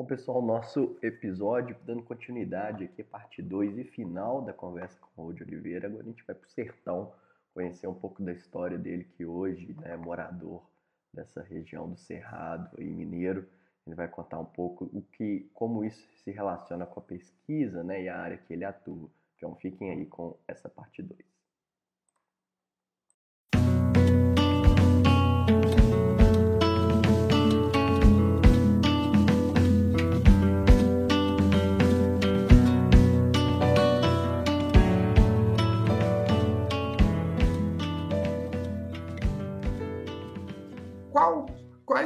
Bom, pessoal, nosso episódio, dando continuidade aqui, parte 2 e final da conversa com o de Oliveira. Agora a gente vai para o sertão, conhecer um pouco da história dele, que hoje né, é morador dessa região do Cerrado e Mineiro. Ele vai contar um pouco o que, como isso se relaciona com a pesquisa né, e a área que ele atua. Então fiquem aí com essa parte 2.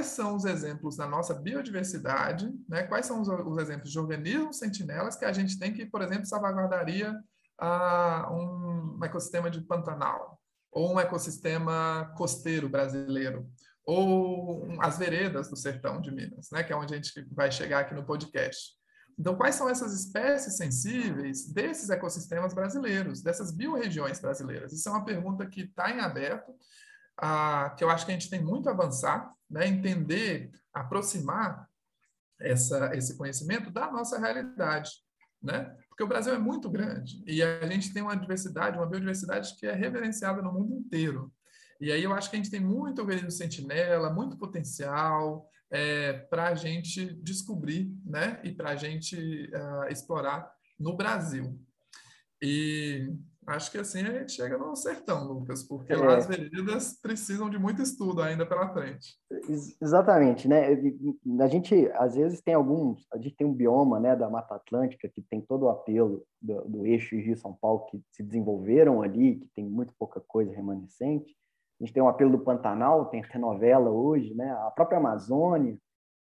Quais são os exemplos da nossa biodiversidade, né? quais são os, os, exemplos de organismos sentinelas que a gente tem que, por exemplo, salvaguardaria ah, um, um ecossistema de Pantanal, ou um ecossistema costeiro brasileiro, ou as veredas do sertão de Minas, né? que é onde a gente vai chegar aqui no podcast. Então, quais são essas espécies sensíveis desses ecossistemas brasileiros, dessas biorregiões brasileiras? Isso é uma pergunta que está em aberto que eu acho que a gente tem muito a avançar, né? entender, aproximar essa, esse conhecimento da nossa realidade. Né? Porque o Brasil é muito grande e a gente tem uma diversidade, uma biodiversidade que é reverenciada no mundo inteiro. E aí eu acho que a gente tem muito organismo sentinela, muito potencial é, para a gente descobrir né? e para a gente uh, explorar no Brasil. E acho que assim a gente chega no sertão, Lucas, porque é. lá as veredas precisam de muito estudo ainda pela frente. Exatamente, né? A gente às vezes tem alguns, a gente tem um bioma, né, da Mata Atlântica que tem todo o apelo do, do eixo Rio São Paulo que se desenvolveram ali, que tem muito pouca coisa remanescente. A gente tem o apelo do Pantanal, tem até novela hoje, né? A própria Amazônia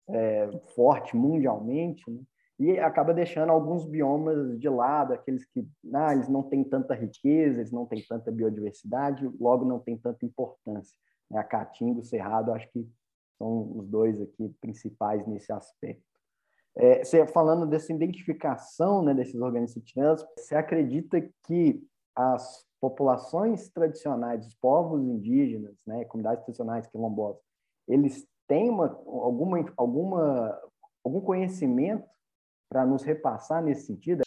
é forte mundialmente, né? E acaba deixando alguns biomas de lado, aqueles que ah, eles não têm tanta riqueza, eles não têm tanta biodiversidade, logo não têm tanta importância. Né? A Caatinga o Cerrado, acho que são os dois aqui principais nesse aspecto. É, você falando dessa identificação né, desses organismos sentinelas, você acredita que as populações tradicionais, os povos indígenas, né, comunidades tradicionais quilombolas, eles têm uma, alguma, alguma, algum conhecimento para nos repassar nesse sentido?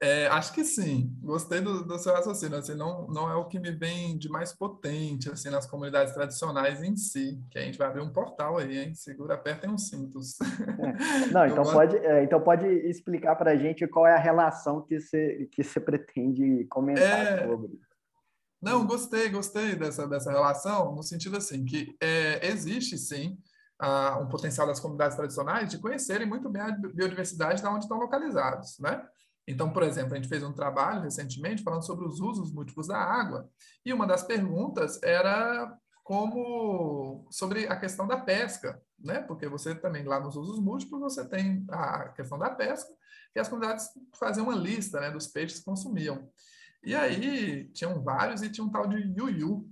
É, acho que sim. Gostei do, do, seu raciocínio. Assim, não, não é o que me vem de mais potente assim nas comunidades tradicionais em si. Que a gente vai abrir um portal aí, hein? Segura, apertem os cintos. É. Não, então pode, é, então pode explicar para a gente qual é a relação que você que você pretende comentar é. sobre. Não, gostei, gostei dessa, dessa relação, no sentido assim, que é, existe sim uh, um potencial das comunidades tradicionais de conhecerem muito bem a biodiversidade de onde estão localizados, né? Então, por exemplo, a gente fez um trabalho recentemente falando sobre os usos múltiplos da água, e uma das perguntas era como sobre a questão da pesca, né? Porque você também lá nos usos múltiplos você tem a questão da pesca e as comunidades faziam uma lista, né, dos peixes que consumiam. E aí tinham vários e tinha um tal de yuyu,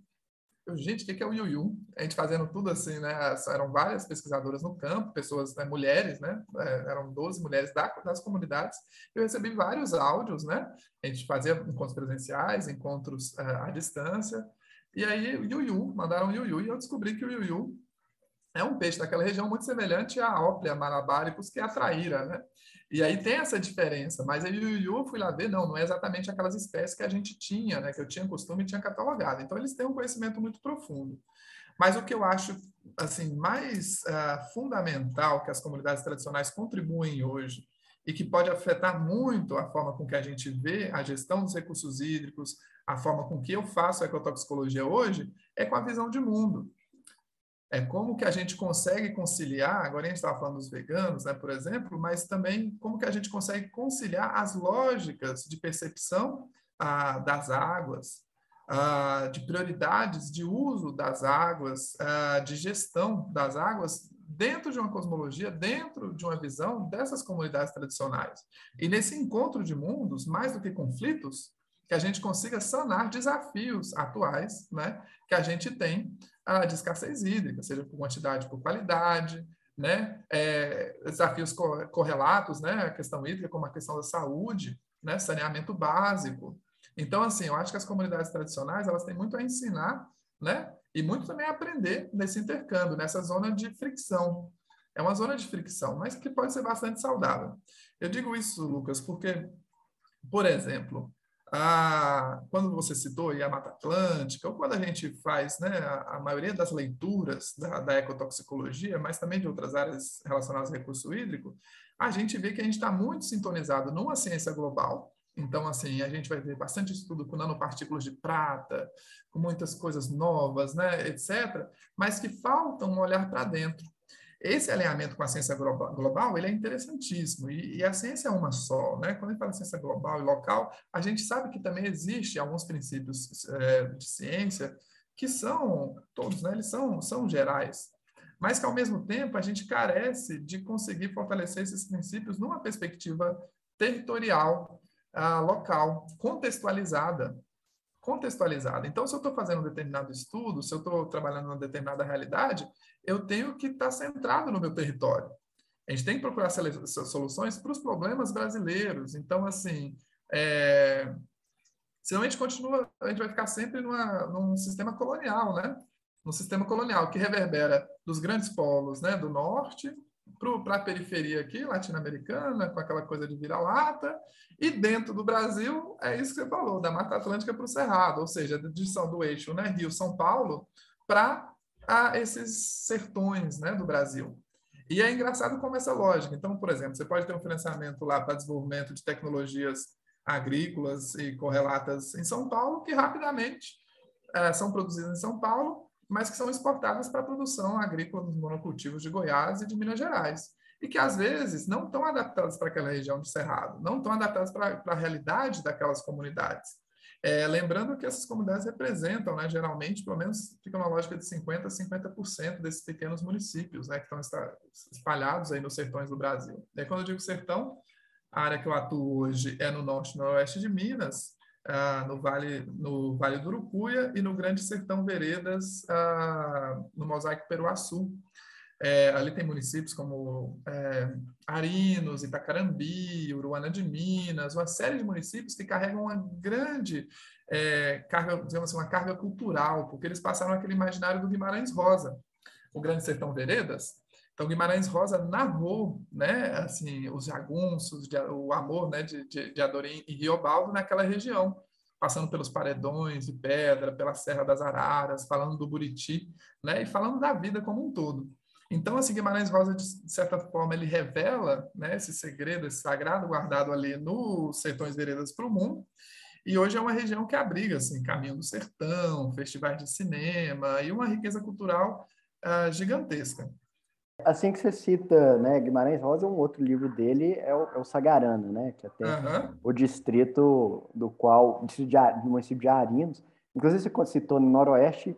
eu, gente, o que é o Yuyu? A gente fazendo tudo assim, né? Eram várias pesquisadoras no campo, pessoas, né, mulheres, né? É, eram 12 mulheres da, das comunidades. Eu recebi vários áudios, né? A gente fazia encontros presenciais, encontros uh, à distância. E aí, o Yuyu, mandaram o Yuyu, e eu descobri que o Yuyu é um peixe daquela região muito semelhante à óplia malabaricus, que é a traíra, né? E aí tem essa diferença, mas aí o Yu fui lá ver, não, não é exatamente aquelas espécies que a gente tinha, né, que eu tinha costume e tinha catalogado. Então eles têm um conhecimento muito profundo. Mas o que eu acho assim mais uh, fundamental que as comunidades tradicionais contribuem hoje e que pode afetar muito a forma com que a gente vê a gestão dos recursos hídricos, a forma com que eu faço a ecotoxicologia hoje, é com a visão de mundo é como que a gente consegue conciliar, agora a gente estava falando dos veganos, né, por exemplo, mas também como que a gente consegue conciliar as lógicas de percepção ah, das águas, ah, de prioridades de uso das águas, ah, de gestão das águas dentro de uma cosmologia, dentro de uma visão dessas comunidades tradicionais. E nesse encontro de mundos, mais do que conflitos, que a gente consiga sanar desafios atuais né, que a gente tem a de escassez hídrica, seja por quantidade, por qualidade, né? É, desafios correlatos, né? A questão hídrica, como a questão da saúde, né? Saneamento básico. Então, assim, eu acho que as comunidades tradicionais elas têm muito a ensinar, né? E muito também a aprender nesse intercâmbio, nessa zona de fricção. É uma zona de fricção, mas que pode ser bastante saudável. Eu digo isso, Lucas, porque, por exemplo, a, quando você citou a Mata Atlântica, ou quando a gente faz né, a, a maioria das leituras da, da, ecotoxicologia, mas também de outras áreas relacionadas ao recurso hídrico, a gente vê que a gente está muito sintonizado numa ciência global, então, assim, a gente vai ver bastante estudo com nanopartículas de prata, com muitas coisas novas, né, etc., mas que falta um olhar para dentro. Esse alinhamento com a ciência global, ele é interessantíssimo, e, e, a ciência é uma só, né? Quando a gente fala ciência global e local, a gente sabe que também existe alguns princípios é, de ciência que são, todos, né? Eles são, são gerais, mas que, ao mesmo tempo, a gente carece de conseguir fortalecer esses princípios numa perspectiva territorial, uh, local, contextualizada. Contextualizada. Então, se eu estou fazendo um determinado estudo, se eu estou trabalhando numa determinada realidade, eu tenho que estar tá centrado no meu território. A gente tem que procurar soluções para os problemas brasileiros. Então, assim, é... senão a gente continua, a gente vai ficar sempre numa, num sistema colonial, né? Num sistema colonial que reverbera dos grandes polos, né? Do norte para a periferia aqui, latino-americana, com aquela coisa de vira-lata, e dentro do Brasil, é isso que você falou, da Mata Atlântica para o Cerrado, ou seja, da divisão do eixo né, Rio-São Paulo para esses sertões né, do Brasil. E é engraçado como essa lógica. Então, por exemplo, você pode ter um financiamento lá para desenvolvimento de tecnologias agrícolas e correlatas em São Paulo, que rapidamente é, são produzidas em São Paulo mas que são exportadas para a produção agrícola dos monocultivos de Goiás e de Minas Gerais. E que, às vezes, não estão adaptadas para aquela região de Cerrado, não estão adaptadas para a realidade daquelas comunidades. É, lembrando que essas comunidades representam, né, geralmente, pelo menos fica uma lógica de 50% a 50% desses pequenos municípios né, que estão espalhados aí nos sertões do Brasil. E aí, quando eu digo sertão, a área que eu atuo hoje é no norte e noroeste de Minas, ah, no, vale, no Vale do Urucuia e no Grande Sertão Veredas, ah, no Mosaico Peruaçu. É, ali tem municípios como é, Arinos, Itacarambi, Uruana de Minas, uma série de municípios que carregam uma grande é, carga, digamos assim, uma carga cultural, porque eles passaram aquele imaginário do Guimarães Rosa. O Grande Sertão Veredas então, Guimarães Rosa narrou, né, assim, os jagunços, o amor, né, de, de, de Adorim e Riobaldo naquela região, passando pelos paredões de pedra, pela Serra das Araras, falando do Buriti, né, e falando da vida como um todo. Então, assim, Guimarães Rosa, de certa forma, ele revela né, esse segredo, esse sagrado guardado ali nos Sertões Veredas para o mundo, e hoje é uma região que abriga, assim, Caminho do Sertão, festivais de cinema e uma riqueza cultural uh, gigantesca. Assim que você cita né, Guimarães Rosa, um outro livro dele é o, é o Sagarana, né, que é até uhum. o distrito do qual, do município de Arinos. Inclusive, você citou no Noroeste,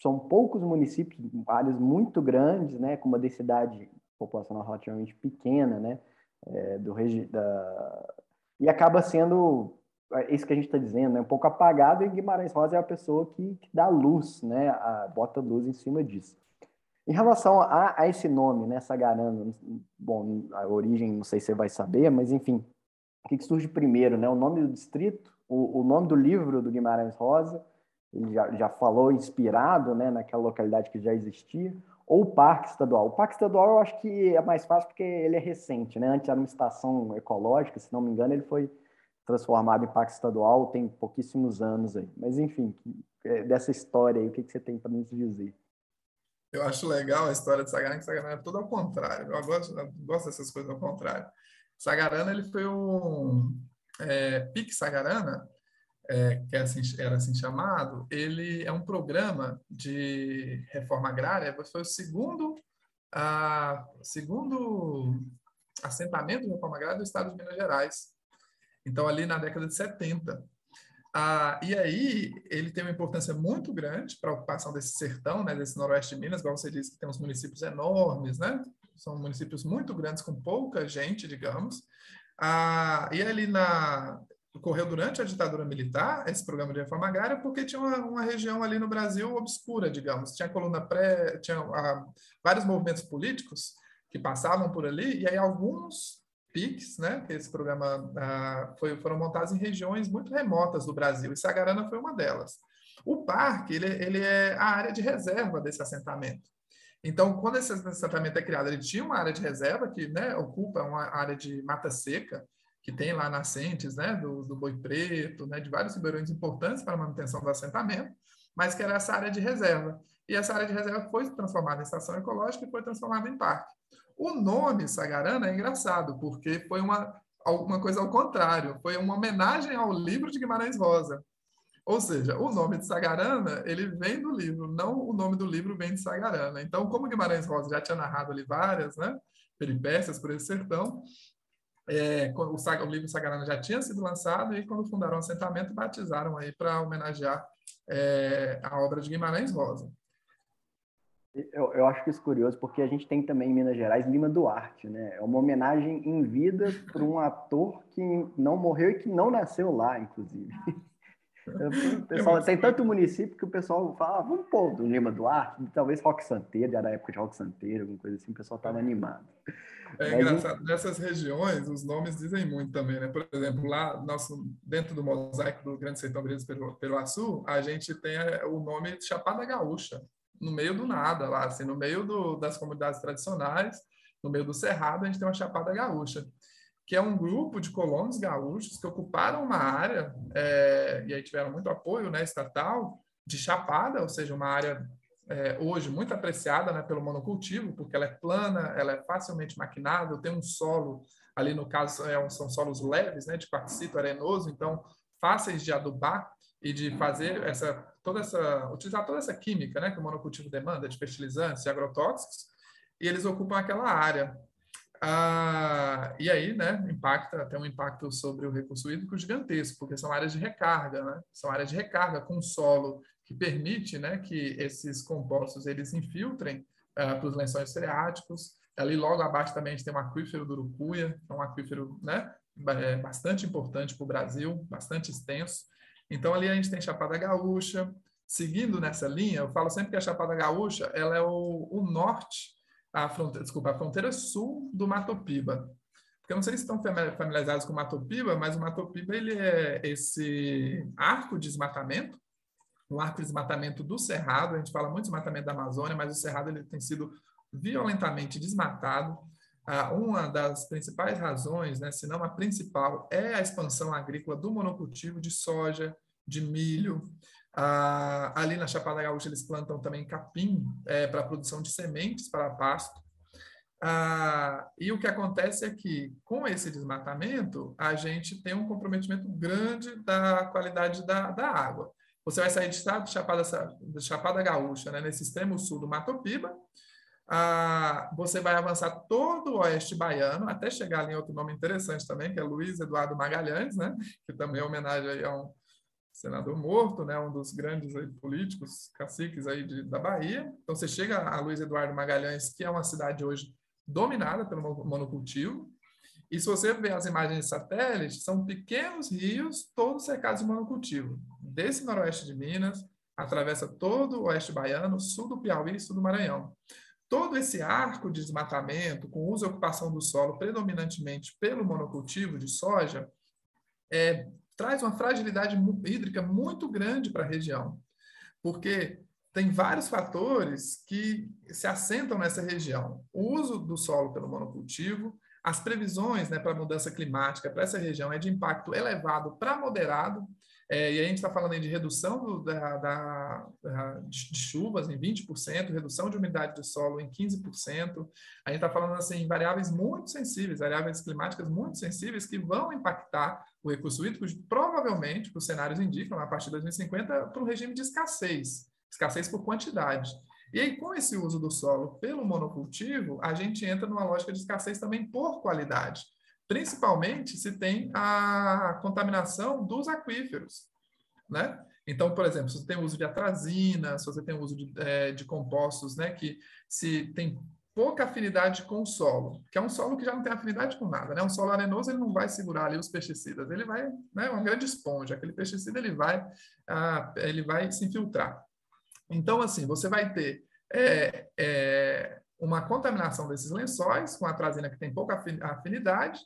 são poucos municípios, áreas muito grandes, né, com uma densidade populacional relativamente pequena, né, é, do da... e acaba sendo é isso que a gente está dizendo, né, um pouco apagado, e Guimarães Rosa é a pessoa que, que dá luz, né, a, bota luz em cima disso. Em relação a, a esse nome, né, Sagarana, bom, a origem não sei se você vai saber, mas enfim, o que, que surge primeiro, né? O nome do distrito, o, o, nome do livro do Guimarães Rosa, ele já, já falou inspirado, né, naquela localidade que já existia, ou o Parque Estadual. O Parque Estadual eu acho que é mais fácil porque ele é recente, né? Antes era uma estação ecológica, se não me engano, ele foi transformado em Parque Estadual tem pouquíssimos anos aí. Mas enfim, é, dessa história aí, o que, que você tem para nos dizer? Eu acho legal a história de Sagarana, que Sagarana é tudo ao contrário. Eu gosto, eu gosto dessas coisas ao contrário. Sagarana, ele foi um... É, PIC Sagarana, é, que é assim, era assim chamado, ele é um programa de reforma agrária, foi o segundo, a, segundo assentamento de reforma agrária do estado de Minas Gerais. Então, ali na década de 70. Ah, e aí, ele tem uma importância muito grande para a ocupação desse sertão, né, desse noroeste de Minas, igual você disse, que tem uns municípios enormes, né? São municípios muito grandes, com pouca gente, digamos. Ah, e ali na, ocorreu durante a ditadura militar, esse programa de reforma agrária, porque tinha uma, uma região ali no Brasil obscura, digamos. Tinha coluna pré, tinha ah, vários movimentos políticos que passavam por ali, e aí alguns PICs, né, que esse programa ah, foi, foram montados em regiões muito remotas do Brasil, e Sagarana foi uma delas. O parque, ele, ele é a área de reserva desse assentamento. Então, quando esse assentamento é criado, ele tinha uma área de reserva que né, ocupa uma área de mata seca, que tem lá nascentes né, do, do boi preto, né, de vários ribeirões importantes para a manutenção do assentamento, mas que era essa área de reserva. E essa área de reserva foi transformada em estação ecológica e foi transformada em parque. O nome Sagarana é engraçado, porque foi uma, alguma coisa ao contrário, foi uma homenagem ao livro de Guimarães Rosa. Ou seja, o nome de Sagarana, ele vem do livro, não o nome do livro vem de Sagarana. Então, como Guimarães Rosa já tinha narrado ali várias né, peripécias por esse sertão, é, o, o, livro Sagarana já tinha sido lançado e quando fundaram o assentamento, batizaram aí para homenagear é, a obra de Guimarães Rosa. Eu, eu acho isso curioso porque a gente tem também em Minas Gerais Lima Duarte, né? É uma homenagem em vida para um ator que não morreu e que não nasceu lá, inclusive. O pessoal, tem tanto município que o pessoal fala, ah, vamos pôr do Lima Duarte, talvez Rock Santeiro, era a época de Rock Santeiro, alguma coisa assim, o pessoal estava animado. É Mas, engraçado, nessas regiões, os nomes dizem muito também, né? Por exemplo, lá nosso, dentro do mosaico do Grande Sertão Brasileiro Peru, Peruaçu, a gente tem é, o nome de Chapada Gaúcha, no meio do nada, lá, assim, no meio do, das comunidades tradicionais, no meio do Cerrado, a gente tem uma Chapada Gaúcha que é um grupo de colonos gaúchos que ocuparam uma área, é, e aí tiveram muito apoio né, estatal, de chapada, ou seja, uma área é, hoje muito apreciada né, pelo monocultivo, porque ela é plana, ela é facilmente maquinável, tem um solo, ali no caso é são solos leves, né, de quartzito arenoso, então fáceis de adubar e de fazer essa toda essa utilizar toda essa química, né, que o monocultivo demanda de fertilizantes e agrotóxicos, e eles ocupam aquela área. Ah, e aí, né, impacta, tem um impacto sobre o recurso hídrico gigantesco, porque são áreas de recarga, né? São áreas de recarga com solo que permite, né, que esses compostos eles infiltrem ah, para os lençóis freáticos. Ali logo abaixo também a gente tem um aquífero do Urucuia, que é um aquífero, né, é bastante importante para o Brasil, bastante extenso. Então ali a gente tem Chapada Gaúcha. Seguindo nessa linha, eu falo sempre que a Chapada Gaúcha ela é o, o norte a fronteira, desculpa, a fronteira sul do Mato Piba. Porque eu não sei se estão familiarizados com o Mato Piba, mas o Mato Piba ele é esse arco de desmatamento, um arco de desmatamento do Cerrado. A gente fala muito de desmatamento da Amazônia, mas o Cerrado ele tem sido violentamente desmatado. Uma das principais razões, né, se não a principal, é a expansão agrícola do monocultivo de soja, de milho, ah, ali na Chapada Gaúcha eles plantam também capim é, para produção de sementes para pasto. Ah, e o que acontece é que, com esse desmatamento, a gente tem um comprometimento grande da qualidade da, da água. Você vai sair de estado de Chapada, de Chapada Gaúcha, né, nesse extremo sul do Mato Piba, você vai avançar todo o oeste baiano, até chegar ali em outro nome interessante também, que é Luiz Eduardo Magalhães, né, que também é homenagem a um senador morto, né, um dos grandes aí, políticos, caciques aí de, da Bahia. Então você chega a Luiz Eduardo Magalhães, que é uma cidade hoje dominada pelo monocultivo. E se você ver as imagens de satélite, são pequenos rios, todos cercados de monocultivo. Desse noroeste de Minas, atravessa todo o oeste baiano, sul do Piauí e sul do Maranhão. Todo esse arco de desmatamento, com uso e ocupação do solo predominantemente pelo monocultivo de soja, é, traz uma fragilidade hídrica muito grande para a região, porque tem vários fatores que se assentam nessa região. O uso do solo pelo monocultivo, as previsões né, para a mudança climática para essa região é de impacto elevado para moderado, é, e a gente está falando de redução do, da, da, de chuvas em 20%, redução de umidade do solo em 15%. A gente está falando assim, variáveis muito sensíveis, variáveis climáticas muito sensíveis que vão impactar o recurso hídrico, provavelmente, os cenários indicam, a partir de 2050, para um regime de escassez, escassez por quantidade. E aí, com esse uso do solo pelo monocultivo, a gente entra numa lógica de escassez também por qualidade principalmente se tem a contaminação dos aquíferos, né? Então, por exemplo, se você tem uso de atrazina, se você tem uso de, é, de compostos, né, que se tem pouca afinidade com o solo, que é um solo que já não tem afinidade com nada, né? Um solo arenoso ele não vai segurar ali os pesticidas, ele vai, né, uma grande esponja, aquele pesticida ele vai, ah, ele vai se infiltrar. Então, assim, você vai ter é, é, uma contaminação desses lençóis com a atrazina que tem pouca afinidade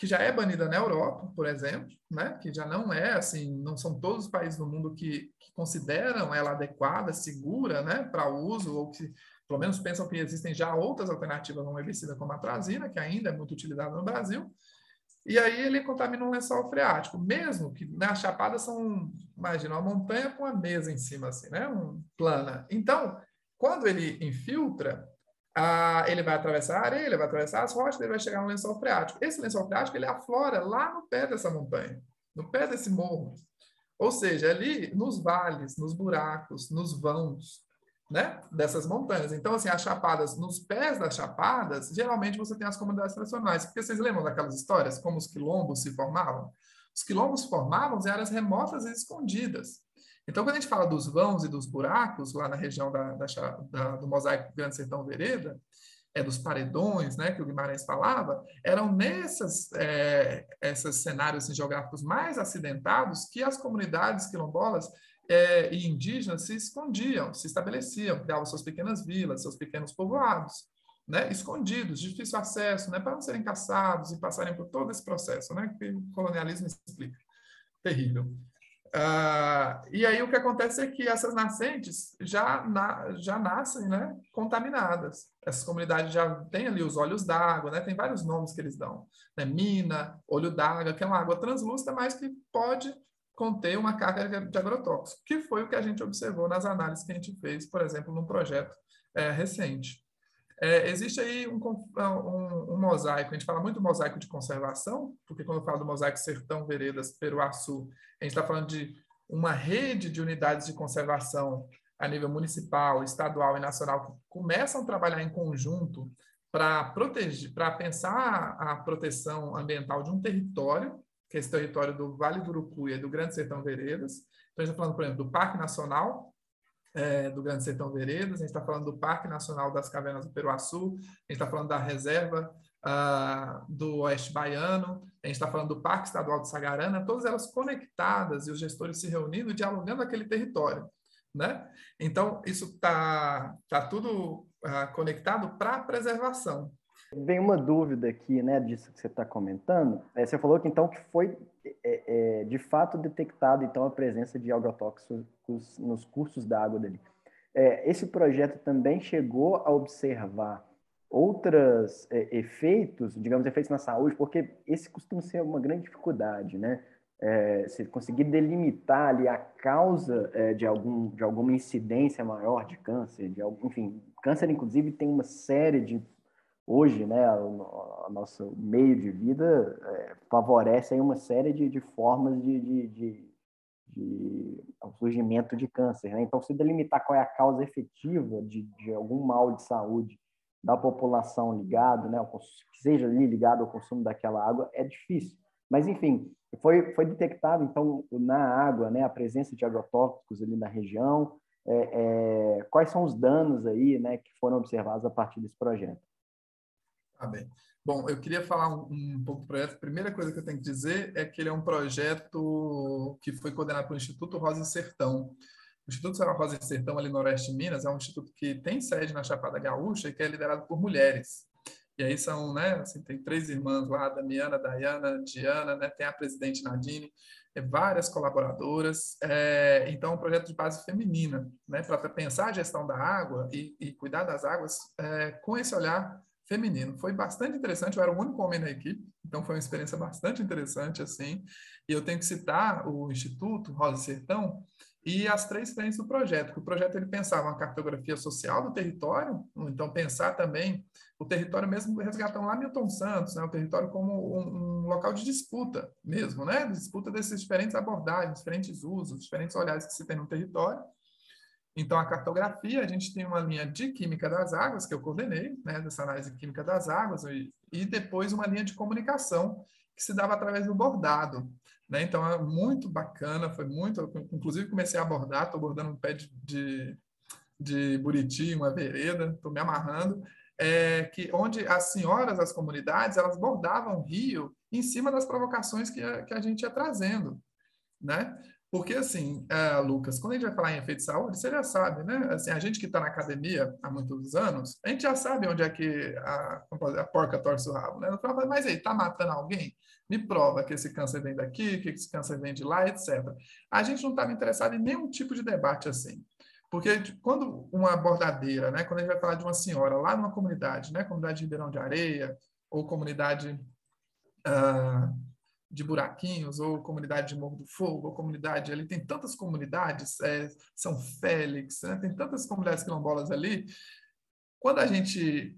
que já é banida na Europa, por exemplo, né? que já não é assim, não são todos os países do mundo que, que consideram ela adequada, segura né? para uso, ou que pelo menos pensam que existem já outras alternativas a um herbicida como a atrazina, que ainda é muito utilizada no Brasil, e aí ele contamina um lençol freático, mesmo que né, as chapadas são, imagina, uma montanha com uma mesa em cima, assim, né? Um, plana. Então, quando ele infiltra, ah, ele vai atravessar a areia, ele vai atravessar as rochas, ele vai chegar no lençol freático. Esse lençol freático, ele aflora lá no pé dessa montanha, no pé desse morro. Ou seja, ali nos vales, nos buracos, nos vãos, né, dessas montanhas. Então, assim, as chapadas, nos pés das chapadas, geralmente você tem as comunidades tradicionais. Porque vocês lembram daquelas histórias, como os quilombos se formavam? Os quilombos formavam em áreas remotas e escondidas. Então, quando a gente fala dos vãos e dos buracos, lá na região da, da, da, do mosaico Grande Sertão Vereda, é, dos paredões, né, que o Guimarães falava, eram nesses é, esses cenários assim, geográficos mais acidentados que as comunidades quilombolas é, e indígenas se escondiam, se estabeleciam, criavam suas pequenas vilas, seus pequenos povoados, né, escondidos, de difícil acesso, né, para não serem caçados e passarem por todo esse processo, né, que o colonialismo explica. Terrível. Uh, e aí o que acontece é que essas nascentes já, na, já nascem né, contaminadas. Essas comunidades já têm ali os olhos d'água, né, tem vários nomes que eles dão. Né, mina, olho d'água, que é uma água translúcida, mas que pode conter uma carga de agrotóxico, que foi o que a gente observou nas análises que a gente fez, por exemplo, num projeto é, recente. É, existe aí um, um, um, mosaico, a gente fala muito mosaico de conservação, porque quando eu falo do mosaico Sertão Veredas Peruaçu, a gente está falando de uma rede de unidades de conservação a nível municipal, estadual e nacional que começam a trabalhar em conjunto para proteger, para pensar a proteção ambiental de um território que é esse território do Vale do Urucuia do Grande Sertão Veredas. Então, a gente está falando, por exemplo, do Parque Nacional é, do Grande Sertão Veredas, a gente está falando do Parque Nacional das Cavernas do Peruaçu, a gente está falando da Reserva uh, do Oeste Baiano, a gente está falando do Parque Estadual de Sagarana, todas elas conectadas e os gestores se reunindo, dialogando aquele território. Né? Então, isso está tá tudo uh, conectado para a preservação. Vem uma dúvida aqui, né, disso que você está comentando. É, você falou que então que foi é, é, de fato detectado então a presença de agrotóxicos nos cursos d'água dele. É, esse projeto também chegou a observar outros é, efeitos, digamos efeitos na saúde, porque esse costuma ser uma grande dificuldade, né? É, se conseguir delimitar ali a causa é, de, algum, de alguma incidência maior de câncer, de algum, enfim, câncer inclusive tem uma série de hoje, né, o, nosso meio de vida é, favorece aí uma série de, de formas de, de, de, de surgimento de câncer. Né? Então, se delimitar qual é a causa efetiva de, de algum mal de saúde da população ligado, né, que seja ligado ao consumo daquela água, é difícil. Mas, enfim, foi, foi detectado, então, na água, né, a presença de agrotóxicos ali na região, é, é, quais são os danos aí, né, que foram observados a partir desse projeto? Ah, bem. Bom, eu queria falar um, um, pouco do projeto. A primeira coisa que eu tenho que dizer é que ele é um projeto que foi coordenado pelo Instituto Rosa e Sertão. O Instituto Rosa e Sertão, ali no Oeste de Minas, é um instituto que tem sede na Chapada Gaúcha e que é liderado por mulheres. E aí são, né, assim, tem três irmãs lá, Damiana, Dayana, Diana, né, tem a presidente Nadine, é, várias colaboradoras. É, então, é um projeto de base feminina, né, para pensar a gestão da água e, e cuidar das águas é, com esse olhar feminino. Foi bastante interessante, eu era o único homem na equipe, então foi uma experiência bastante interessante, assim. E eu tenho que citar o Instituto Rosa Sertão e as três frentes do projeto, o projeto ele pensava uma cartografia social do território, então pensar também o território mesmo resgatando lá Milton Santos, né, o território como um, um local de disputa mesmo, né, disputa desses diferentes abordagens, diferentes usos, diferentes olhares que se tem no território, então, a cartografia, a gente tem uma linha de química das águas, que eu coordenei, né, dessa análise química das águas, e, depois uma linha de comunicação, que se dava através do bordado. Né? Então, é muito bacana, foi muito. Inclusive, comecei a bordar, estou bordando um pé de, de, de buriti, uma vereda, estou me amarrando. É, que onde as senhoras das comunidades elas bordavam rio em cima das provocações que a, que a gente ia trazendo, né? Porque, assim, uh, Lucas, quando a gente vai falar em efeito de saúde, você já sabe, né? Assim, a gente que está na academia há muitos anos, a gente já sabe onde é que a, a porca torce o rabo, né? No final, mas aí, está matando alguém? Me prova que esse câncer vem daqui, que esse câncer vem de lá, etc. A gente não estava interessado em nenhum tipo de debate assim. Porque quando uma bordadeira, né, quando a gente vai falar de uma senhora lá numa comunidade, né, comunidade de Ribeirão de Areia, ou comunidade uh, de Buraquinhos, ou comunidade de Morro do Fogo, ou comunidade ali, tem tantas comunidades, é, São Félix, né, tem tantas comunidades quilombolas ali. Quando a gente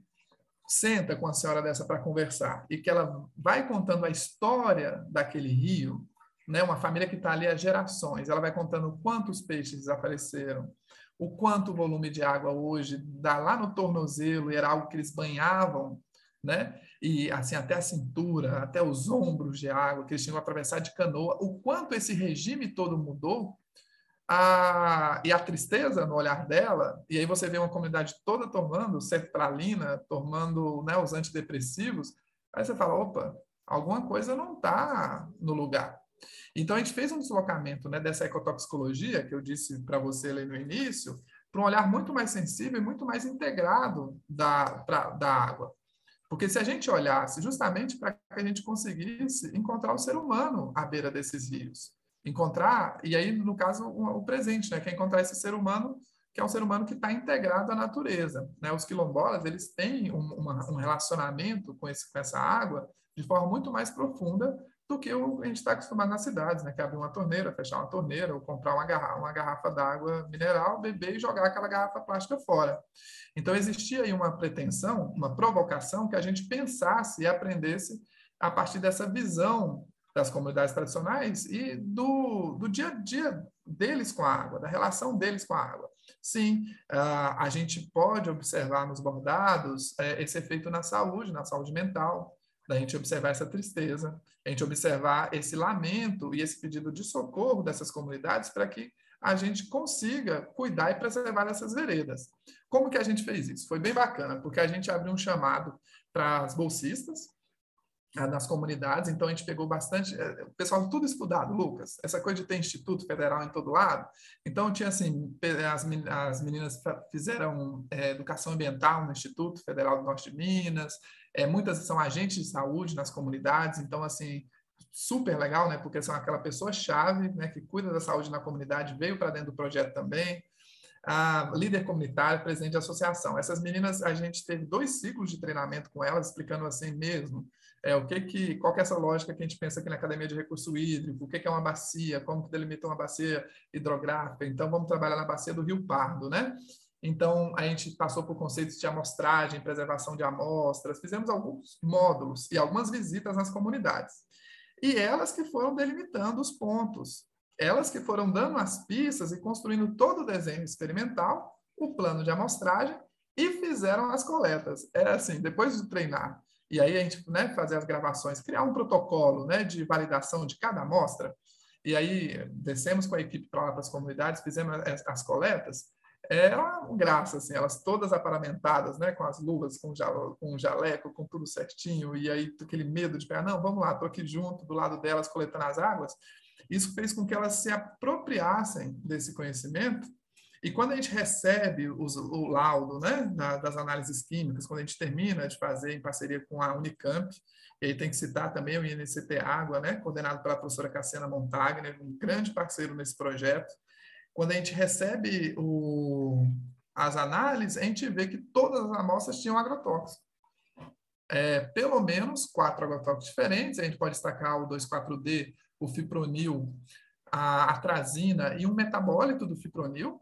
senta com a senhora dessa para conversar e que ela vai contando a história daquele rio, né, uma família que está ali há gerações, ela vai contando quantos peixes desapareceram, o quanto o volume de água hoje dá lá no tornozelo era algo que eles banhavam, né? E assim até a cintura, até os ombros de água que eles tinham que atravessar de canoa, o quanto esse regime todo mudou, a, e a tristeza no olhar dela, e aí você vê uma comunidade toda tomando sertralina, tomando né, os antidepressivos, aí você fala, opa, alguma coisa não está no lugar. Então, a gente fez um deslocamento né, dessa ecotoxicologia, que eu disse para você ali no início, para um olhar muito mais sensível e muito mais integrado da, pra, da água. Porque se a gente olhasse justamente para que a gente conseguisse encontrar o ser humano à beira desses rios, encontrar, e aí, no caso, o presente, né, que é encontrar esse ser humano que é um ser humano que está integrado à natureza. Né? Os quilombolas eles têm um, uma, um relacionamento com, esse, com essa água de forma muito mais profunda do que a gente está acostumado nas cidades, né? Que é abrir uma torneira, fechar uma torneira, ou comprar uma garrafa, uma garrafa d'água mineral, beber e jogar aquela garrafa plástica fora. Então, existia aí uma pretensão, uma provocação que a gente pensasse e aprendesse a partir dessa visão das comunidades tradicionais e do, do dia a dia deles com a água, da relação deles com a água. Sim, a gente pode observar nos bordados é, esse efeito na saúde, na saúde mental, da gente observar essa tristeza, a gente observar esse lamento e esse pedido de socorro dessas comunidades para que a gente consiga cuidar e preservar essas veredas. Como que a gente fez isso? Foi bem bacana, porque a gente abriu um chamado para as bolsistas, ah, nas comunidades, então a gente pegou bastante, eh, o pessoal tudo estudado, Lucas, essa coisa de ter instituto federal em todo lado, então tinha assim, as, as meninas fizeram é, educação ambiental no Instituto Federal do Norte de Minas, é, muitas são agentes de saúde nas comunidades, então, assim, super legal, né? Porque são aquela pessoa-chave, né? Que cuida da saúde na comunidade, veio para dentro do projeto também. A líder comunitária, presidente de associação. Essas meninas, a gente teve dois ciclos de treinamento com elas, explicando assim mesmo é, o que que, qual que é essa lógica que a gente pensa aqui na Academia de Recurso Hídrico, o que, que é uma bacia, como que delimita uma bacia hidrográfica. Então, vamos trabalhar na bacia do Rio Pardo, né? Então, a gente passou por conceitos de amostragem, preservação de amostras, fizemos alguns módulos e algumas visitas nas comunidades. E elas que foram delimitando os pontos, elas que foram dando as pistas e construindo todo o desenho experimental, o plano de amostragem e fizeram as coletas. Era assim, depois de treinar, e aí a gente né, fazer as gravações, criar um protocolo né, de validação de cada amostra, e aí descemos com a equipe para lá para as comunidades, fizemos as, as coletas, era uma graça, assim, elas todas aparamentadas, né, com as luvas, com, com jaleco, com tudo certinho, e aí aquele medo de pegar, não, vamos lá, estou aqui junto, do lado delas, coletando as águas. Isso fez com que elas se apropriassem desse conhecimento, e quando a gente recebe os, o laudo né, das análises químicas, quando a gente termina de fazer em parceria com a Unicamp, e aí tem que citar também o INCT Água, né, coordenado pela professora Cassiana Montagner, um grande parceiro nesse projeto, quando a gente recebe o, as análises, a gente vê que todas as amostras tinham agrotóxico. É, pelo menos quatro agrotóxicos diferentes, a gente pode destacar o 2,4-D, o fipronil, a atrazina e um metabólito do fipronil,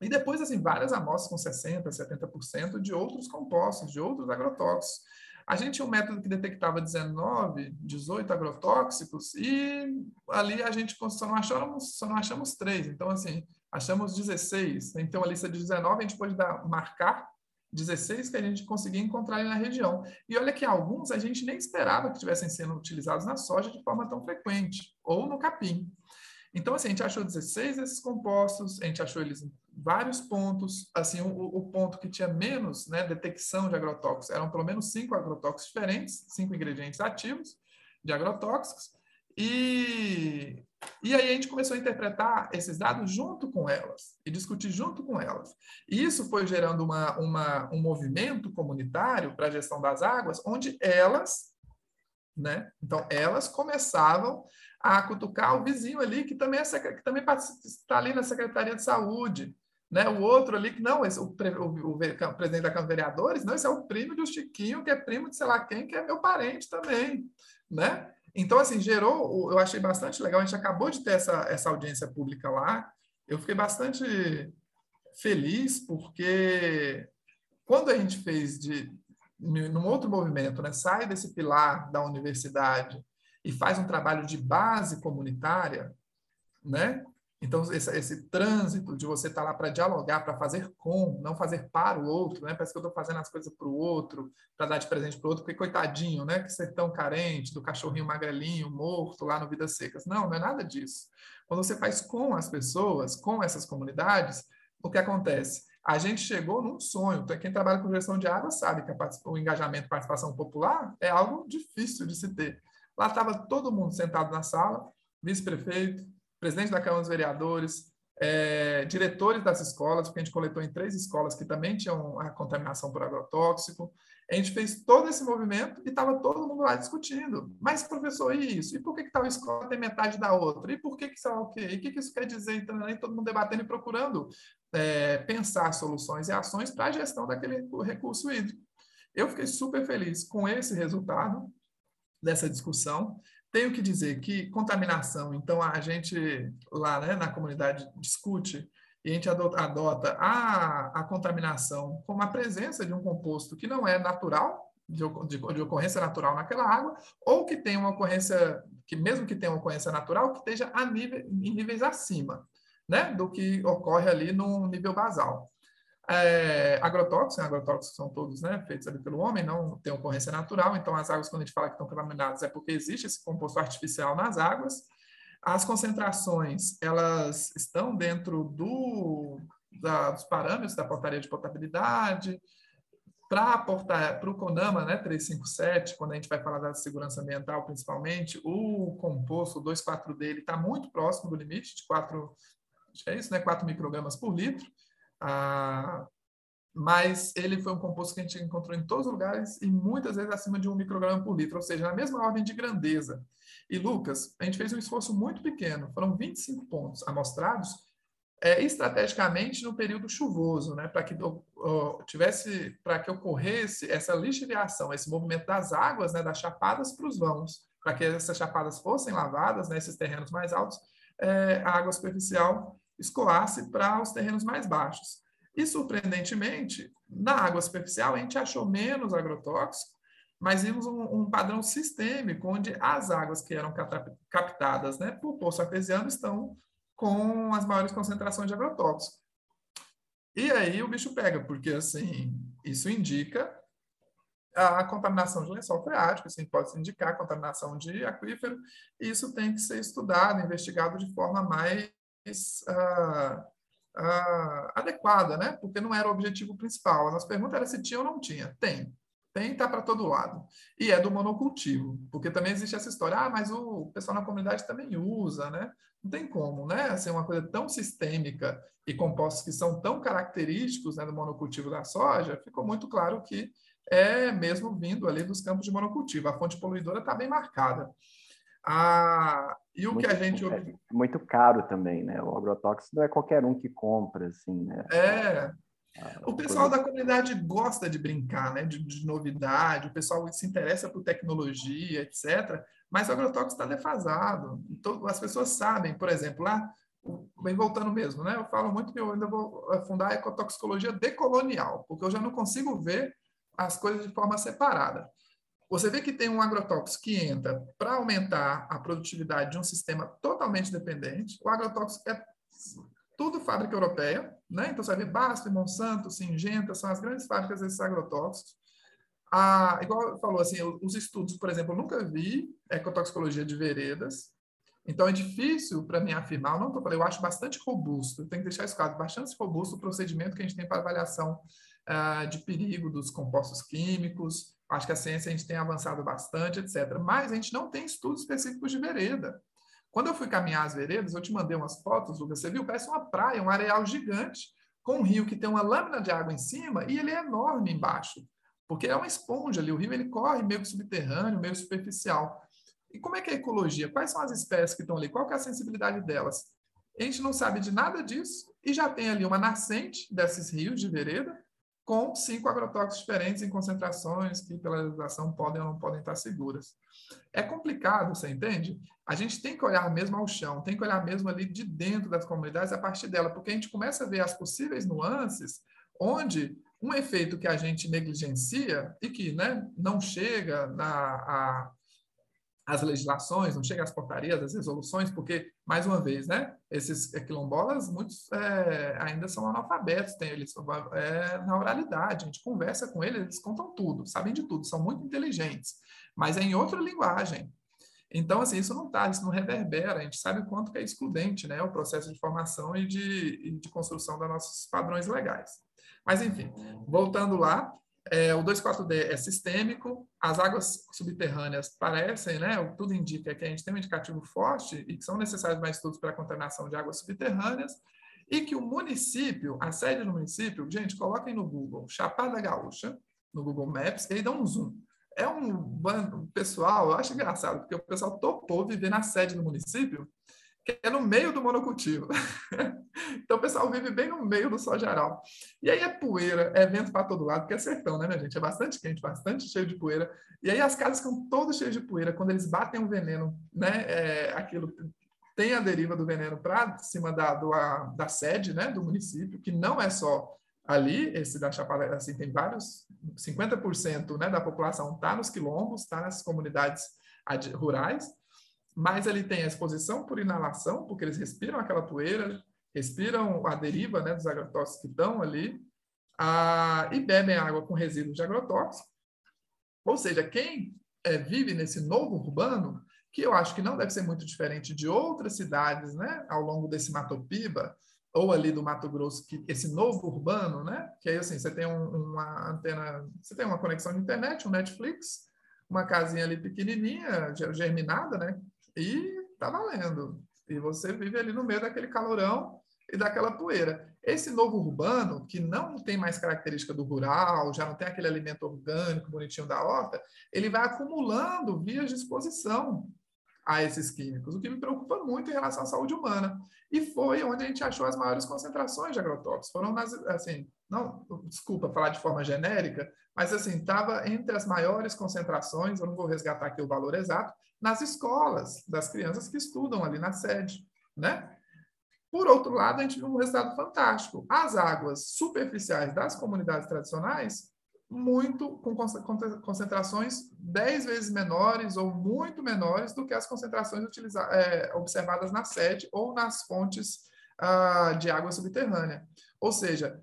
e depois, assim, várias amostras com 60%, 70% de outros compostos, de outros agrotóxicos. A gente tinha um método que detectava 19, 18 agrotóxicos e ali a gente só não achamos, só não achamos três. Então, assim, achamos 16. Então, a lista de 19 a gente pode dar, marcar 16 que a gente conseguia encontrar ali na região. E olha que alguns a gente nem esperava que estivessem sendo utilizados na soja de forma tão frequente, ou no capim. Então, assim, a gente achou 16 desses compostos, a gente achou eles em vários pontos. Assim, o, o ponto que tinha menos né, detecção de agrotóxicos eram pelo menos cinco agrotóxicos diferentes, cinco ingredientes ativos de agrotóxicos. E, e aí a gente começou a interpretar esses dados junto com elas e discutir junto com elas. E isso foi gerando uma, uma, um movimento comunitário para a gestão das águas, onde elas, né? Então, elas começavam a cutucar o vizinho ali, que também, é, que também está ali na Secretaria de Saúde, Né? O outro ali, que não, esse, o, o, o, presidente da Câmara de Vereadores, não, esse é o primo do Chiquinho, que é primo de sei lá quem, que é meu parente também. Né? Então, assim, gerou, eu achei bastante legal, a gente acabou de ter essa, essa audiência pública lá, eu fiquei bastante feliz, porque quando a gente fez de, num outro movimento, né, sai desse pilar da universidade e faz um trabalho de base comunitária, né? Então, esse, esse trânsito de você estar tá lá para dialogar, para fazer com, não fazer para o outro, né? Parece que eu estou fazendo as coisas para o outro, para dar de presente para o outro, porque coitadinho, né? Que ser tão carente, do cachorrinho magrelinho, morto lá no Vidas Secas. Não, não é nada disso. Quando você faz com as pessoas, com essas comunidades, o que acontece? A gente chegou num sonho. Quem trabalha com gestão de água sabe que o engajamento e participação popular é algo difícil de se ter. Lá estava todo mundo sentado na sala, vice-prefeito, presidente da Câmara dos Vereadores, é, diretores das escolas, porque a gente coletou em três escolas que também tinham a contaminação por agrotóxico. A gente fez todo esse movimento e estava todo mundo lá discutindo. Mas, professor, e isso? E por que, que tal escola tem metade da outra? E por que, que é o quê? E o que, que isso quer dizer? Então, todo mundo debatendo e procurando é, pensar soluções e ações para a gestão daquele recurso hídrico. Eu fiquei super feliz com esse resultado dessa discussão. Tenho que dizer que contaminação, então a gente lá né, na comunidade discute e a gente adota, a, a contaminação como a presença de um composto que não é natural, de, de, de, ocorrência natural naquela água, ou que tem uma ocorrência, que mesmo que tenha uma ocorrência natural, que esteja a nível, em níveis acima né, do que ocorre ali no nível basal. É, agrotóxicos, né, agrotóxicos são todos né, feitos ali pelo homem, não tem ocorrência natural, então as águas, quando a gente fala que estão contaminadas, é porque existe esse composto artificial nas águas. As concentrações, elas estão dentro do, da, dos parâmetros da portaria de potabilidade, para para o CONAMA, né, 357, quando a gente vai falar da segurança ambiental principalmente, o composto 2,4 dele está muito próximo do limite de 4, é isso, né, 4 microgramas por litro. Ah, mas ele foi um composto que a gente encontrou em todos os lugares e muitas vezes acima de um micrograma por litro, ou seja, na mesma ordem de grandeza. E Lucas, a gente fez um esforço muito pequeno, foram 25 pontos amostrados, é, estrategicamente no período chuvoso, né, para que tivesse, para que ocorresse essa lixiviação, esse movimento das águas, né, das chapadas para os vãos, para que essas chapadas fossem lavadas, né, terrenos mais altos, é, a água superficial escoasse para os terrenos mais baixos. E, surpreendentemente, na água superficial, a gente achou menos agrotóxico, mas vimos um, um padrão sistêmico, onde as águas que eram captadas né, por poço artesiano estão com as maiores concentrações de agrotóxico. E aí o bicho pega, porque assim, isso indica a contaminação de lençol freático, assim, pode indicar a contaminação de aquífero, e isso tem que ser estudado, investigado de forma mais uh, uh, adequada, né? Porque não era o objetivo principal. A nossa pergunta era se tinha ou não tinha. Tem. Tem, está para todo lado. E é do monocultivo, porque também existe essa história, ah, mas o pessoal na comunidade também usa, né? Não tem como, né? Assim, uma coisa tão sistêmica e compostos que são tão característicos né, do monocultivo da soja, ficou muito claro que é mesmo vindo ali dos campos de monocultivo. A fonte poluidora está bem marcada. Ah, e o muito, que a gente. É muito caro também, né? O agrotóxico não é qualquer um que compra, assim, né? É. Ah, o pessoal da comunidade gosta de brincar, né? De, de, novidade, o pessoal se interessa por tecnologia, etc. Mas o agrotóxico está defasado. Então, as pessoas sabem, por exemplo, lá, bem voltando mesmo, né? Eu falo muito que eu ainda vou fundar a ecotoxicologia decolonial, porque eu já não consigo ver as coisas de forma separada. Você vê que tem um agrotóxico que entra para aumentar a produtividade de um sistema totalmente dependente. O agrotóxico é tudo fábrica europeia, né? Então você ver Basto, Monsanto, Singenta, são as grandes fábricas desses agrotóxicos. Ah, igual falou assim, os estudos, por exemplo, eu nunca vi ecotoxicologia de veredas. Então é difícil para mim afirmar, não tô falando, eu acho bastante robusto, tenho que deixar isso claro, bastante robusto o procedimento que a gente tem para avaliação ah, de perigo dos compostos químicos, Acho que a ciência a gente tem avançado bastante, etc. Mas a gente não tem estudos específicos de vereda. Quando eu fui caminhar as veredas, eu te mandei umas fotos, Lucas, você viu? Parece uma praia, um areal gigante, com um rio que tem uma lâmina de água em cima e ele é enorme embaixo. Porque é uma esponja ali, o rio ele corre meio subterrâneo, meio superficial. E como é que é a ecologia? Quais são as espécies que estão ali? Qual é a sensibilidade delas? A gente não sabe de nada disso e já tem ali uma nascente desses rios de vereda com cinco agrotóxicos diferentes em concentrações que, pela legislação, podem ou não podem estar seguras. É complicado, você entende? A gente tem que olhar mesmo ao chão, tem que olhar mesmo ali de dentro das comunidades a partir dela, porque a gente começa a ver as possíveis nuances onde um efeito que a gente negligencia e que né, não chega na, a, as legislações, não chega às portarias, às resoluções, porque, mais uma vez, né, esses quilombolas, muitos é, ainda são analfabetos, tem eles é, na oralidade, a gente conversa com eles, eles contam tudo, sabem de tudo, são muito inteligentes, mas é em outra linguagem. Então, assim, isso não está, isso não reverbera, a gente sabe o quanto que é excludente, né, o processo de formação e de, de construção dos nossos padrões legais. Mas, enfim, voltando lá, é, o 2,4-D é sistêmico, as águas subterrâneas parecem, né, tudo indica que a gente tem um indicativo forte e que são necessários mais estudos para a contaminação de águas subterrâneas, e que o município, a sede do município, gente, coloquem no Google Chapada Gaúcha, no Google Maps, e aí dá um zoom. É um pessoal, eu acho engraçado, porque o pessoal topou viver na sede do município, que é no meio do monocultivo. então o pessoal vive bem no meio do sojaral. E aí é poeira, é vento para todo lado, porque é sertão, né, minha gente? É bastante quente, bastante cheio de poeira. E aí as casas ficam todas cheias de poeira. Quando eles batem o veneno, né, é, aquilo tem a deriva do veneno para cima da, do, a, da sede né, do município, que não é só ali, esse da Chapada, assim, tem vários, 50% né, da população está nos quilombos, está nas comunidades rurais, mas ele tem a exposição por inalação, porque eles respiram aquela poeira, respiram a deriva né, dos agrotóxicos que estão ali, a, e bebem água com resíduos de agrotóxico. Ou seja, quem é, vive nesse novo urbano, que eu acho que não deve ser muito diferente de outras cidades né, ao longo desse Matopiba, ou ali do Mato Grosso, que esse novo urbano, né? Que aí assim, você tem um, uma antena, você tem uma conexão de internet, um Netflix, uma casinha ali pequenininha, germinada, né? E tá valendo. E você vive ali no meio daquele calorão e daquela poeira. Esse novo urbano, que não tem mais característica do rural, já não tem aquele alimento orgânico bonitinho da horta, ele vai acumulando vias de exposição a esses químicos, o que me preocupa muito em relação à saúde humana. E foi onde a gente achou as maiores concentrações de agrotóxicos. Foram nas, assim, não, desculpa falar de forma genérica, mas assim, estava entre as maiores concentrações, eu não vou resgatar aqui o valor exato, nas escolas das crianças que estudam ali na sede, né? Por outro lado, a gente viu um resultado fantástico. As águas superficiais das comunidades tradicionais, muito com concentrações 10 vezes menores ou muito menores do que as concentrações é, observadas na sede ou nas fontes ah, de água subterrânea. Ou seja,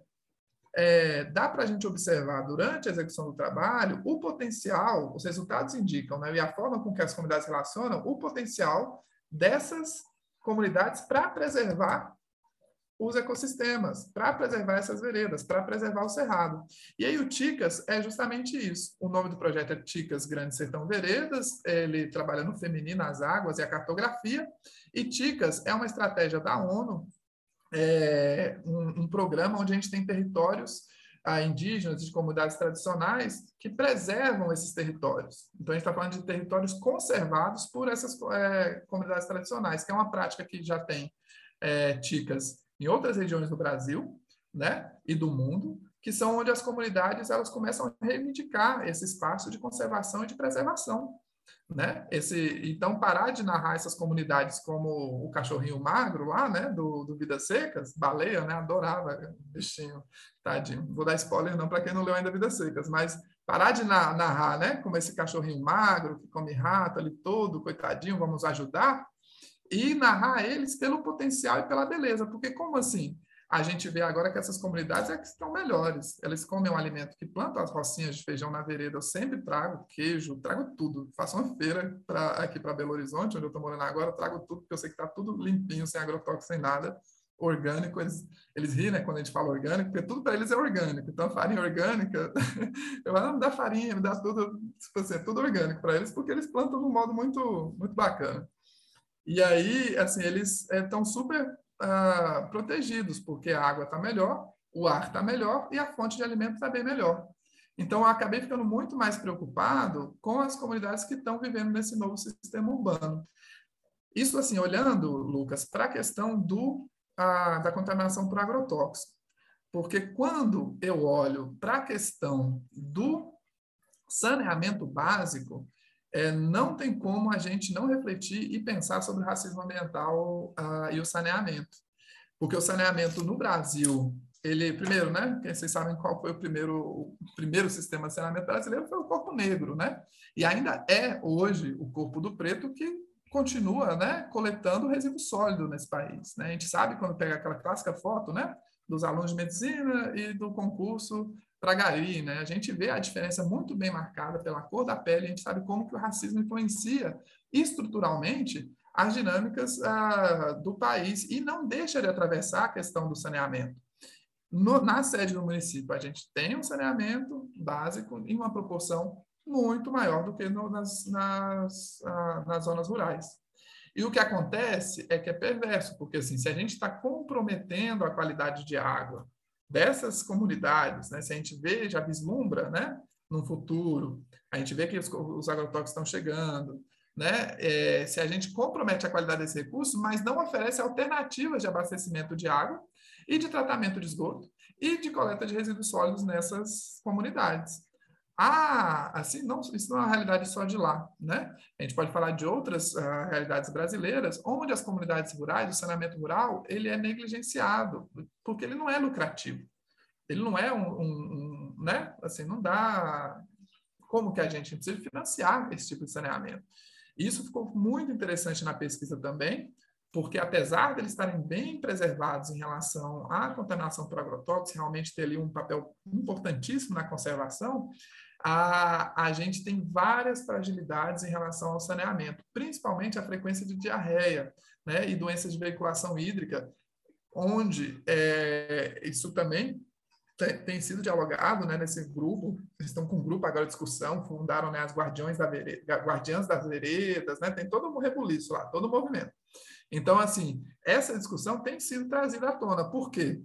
é, dá para a gente observar durante a execução do trabalho o potencial, os resultados indicam, né, e a forma com que as comunidades relacionam, o potencial dessas comunidades para preservar os ecossistemas, para preservar essas veredas, para preservar o cerrado. E aí o TICAS é justamente isso. O nome do projeto é TICAS Grande Sertão Veredas, ele trabalha no feminino, as águas e a cartografia, e TICAS é uma estratégia da ONU é, um, um, programa onde a gente tem territórios ah, indígenas de comunidades tradicionais que preservam esses territórios. Então, a gente está falando de territórios conservados por essas é, comunidades tradicionais, que é uma prática que já tem é, ticas em outras regiões do Brasil né, e do mundo, que são onde as comunidades elas começam a reivindicar esse espaço de conservação e de preservação né? Esse, então, parar de narrar essas comunidades como o cachorrinho magro lá, né? Do, do Vidas Secas, baleia, né? Adorava, bichinho, tadinho. Vou dar spoiler não para quem não leu ainda Vidas Secas, mas parar de narrar, né? Como esse cachorrinho magro que come rato ali todo, coitadinho, vamos ajudar, e narrar eles pelo potencial e pela beleza, porque como assim? A gente vê agora que essas comunidades é que estão melhores. Elas comem um alimento que plantam as rocinhas de feijão na vereda. Eu sempre trago queijo, trago tudo. Faço uma feira pra, aqui para Belo Horizonte, onde eu estou morando agora, trago tudo, porque eu sei que está tudo limpinho, sem agrotóxico, sem nada. Orgânico, eles, eles riem, né, quando a gente fala orgânico, porque tudo para eles é orgânico. Então, farinha orgânica, eu falo, não, me dá farinha, me dá tudo, tipo assim, é tudo orgânico para eles, porque eles plantam de um modo muito, muito bacana. E aí, assim, eles estão é, super uh, protegidos, porque a água está melhor, o ar está melhor e a fonte de alimento está bem melhor. Então, eu acabei ficando muito mais preocupado com as comunidades que estão vivendo nesse novo sistema urbano. Isso, assim, olhando, Lucas, para a questão do, da contaminação por agrotóxico. Porque quando eu olho para a questão do saneamento básico, é, não tem como a gente não refletir e pensar sobre o racismo ambiental uh, e o saneamento. Porque o saneamento no Brasil, ele, primeiro, né? Vocês sabem qual foi o primeiro, o primeiro sistema de saneamento brasileiro? Foi o Corpo Negro, né? E ainda é hoje o Corpo do Preto que continua, né, coletando resíduo sólido nesse país, né? A gente sabe quando pega aquela clássica foto, né, dos alunos de medicina e do concurso para Gari, né? A gente vê a diferença muito bem marcada pela cor da pele, a gente sabe como que o racismo influencia estruturalmente as dinâmicas ah, do país e não deixa de atravessar a questão do saneamento. No, na sede do município, a gente tem um saneamento básico em uma proporção muito maior do que no, nas, nas, ah, nas zonas rurais. E o que acontece é que é perverso, porque assim, se a gente está comprometendo a qualidade de água, dessas comunidades, né? Se a gente vê, já vislumbra, né? No futuro, a gente vê que os, os agrotóxicos estão chegando, né? É, se a gente compromete a qualidade desse recurso, mas não oferece alternativas de abastecimento de água e de tratamento de esgoto e de coleta de resíduos sólidos nessas comunidades. Ah, assim, não, isso não é uma realidade só de lá, né? A gente pode falar de outras uh, realidades brasileiras, onde as comunidades rurais, o saneamento rural, ele é negligenciado, porque ele não é lucrativo. Ele não é um, um, um né? Assim, não dá... Como que a gente precisa financiar esse tipo de saneamento? Isso ficou muito interessante na pesquisa também, porque apesar de eles estarem bem preservados em relação à contaminação por agrotóxicos, realmente ter ali um papel importantíssimo na conservação, a, a gente tem várias fragilidades em relação ao saneamento, principalmente a frequência de diarreia né, e doenças de veiculação hídrica, onde é, isso também tem, tem sido dialogado né, nesse grupo, eles estão com um grupo agora de discussão, fundaram né, as Guardiões da Vereda, Guardiãs das Veredas, né, tem todo um rebuliço lá, todo o movimento. Então, assim, essa discussão tem sido trazida à tona. Por quê?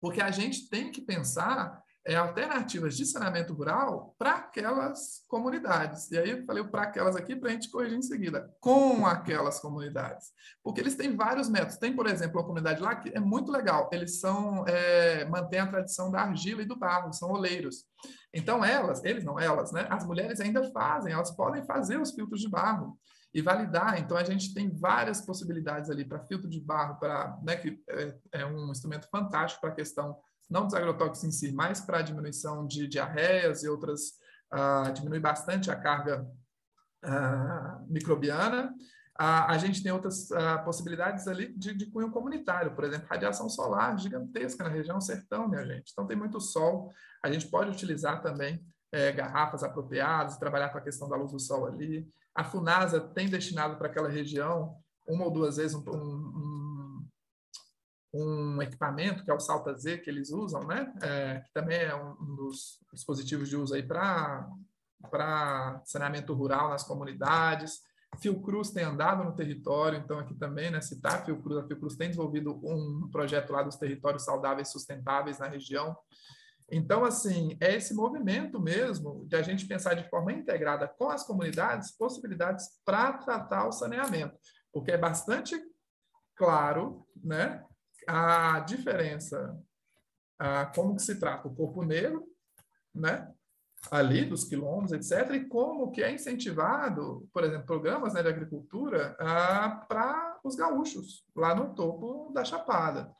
Porque a gente tem que pensar é, alternativas de saneamento rural para aquelas comunidades. E aí eu falei para aquelas aqui para a gente corrigir em seguida, com aquelas comunidades. Porque eles têm vários métodos. Tem, por exemplo, uma comunidade lá que é muito legal. Eles são é, mantêm a tradição da argila e do barro, são oleiros. Então elas, eles não elas, né? As mulheres ainda fazem, elas podem fazer os filtros de barro e validar. Então, a gente tem várias possibilidades ali para filtro de barro, para, né, que é, é, um instrumento fantástico para a questão não dos agrotóxicos em si, mas para diminuição de diarreias e outras, uh, diminui bastante a carga uh, microbiana. Uh, a gente tem outras possibilidades ali de, de, cunho comunitário, por exemplo, radiação solar gigantesca na região sertão, minha gente. Então, tem muito sol. A gente pode utilizar também é, garrafas apropriadas, trabalhar com a questão da luz do sol ali. A FUNASA tem destinado para aquela região uma ou duas vezes um, um, um equipamento, que é o Salta Z, que eles usam, né? É, que também é um, dos dispositivos de uso aí para saneamento rural nas comunidades. Fiocruz tem andado no território, então aqui também, né, citar Fiocruz, a Fiocruz tem desenvolvido um projeto lá dos territórios saudáveis e sustentáveis na região. Então, assim, é esse movimento mesmo de a gente pensar de forma integrada com as comunidades possibilidades para tratar o saneamento, porque é bastante claro, né, a diferença, a, como que se trata o corpo negro, né? ali dos quilombos, etc., e como que é incentivado, por exemplo, programas né, de agricultura para os gaúchos, lá no topo da Chapada.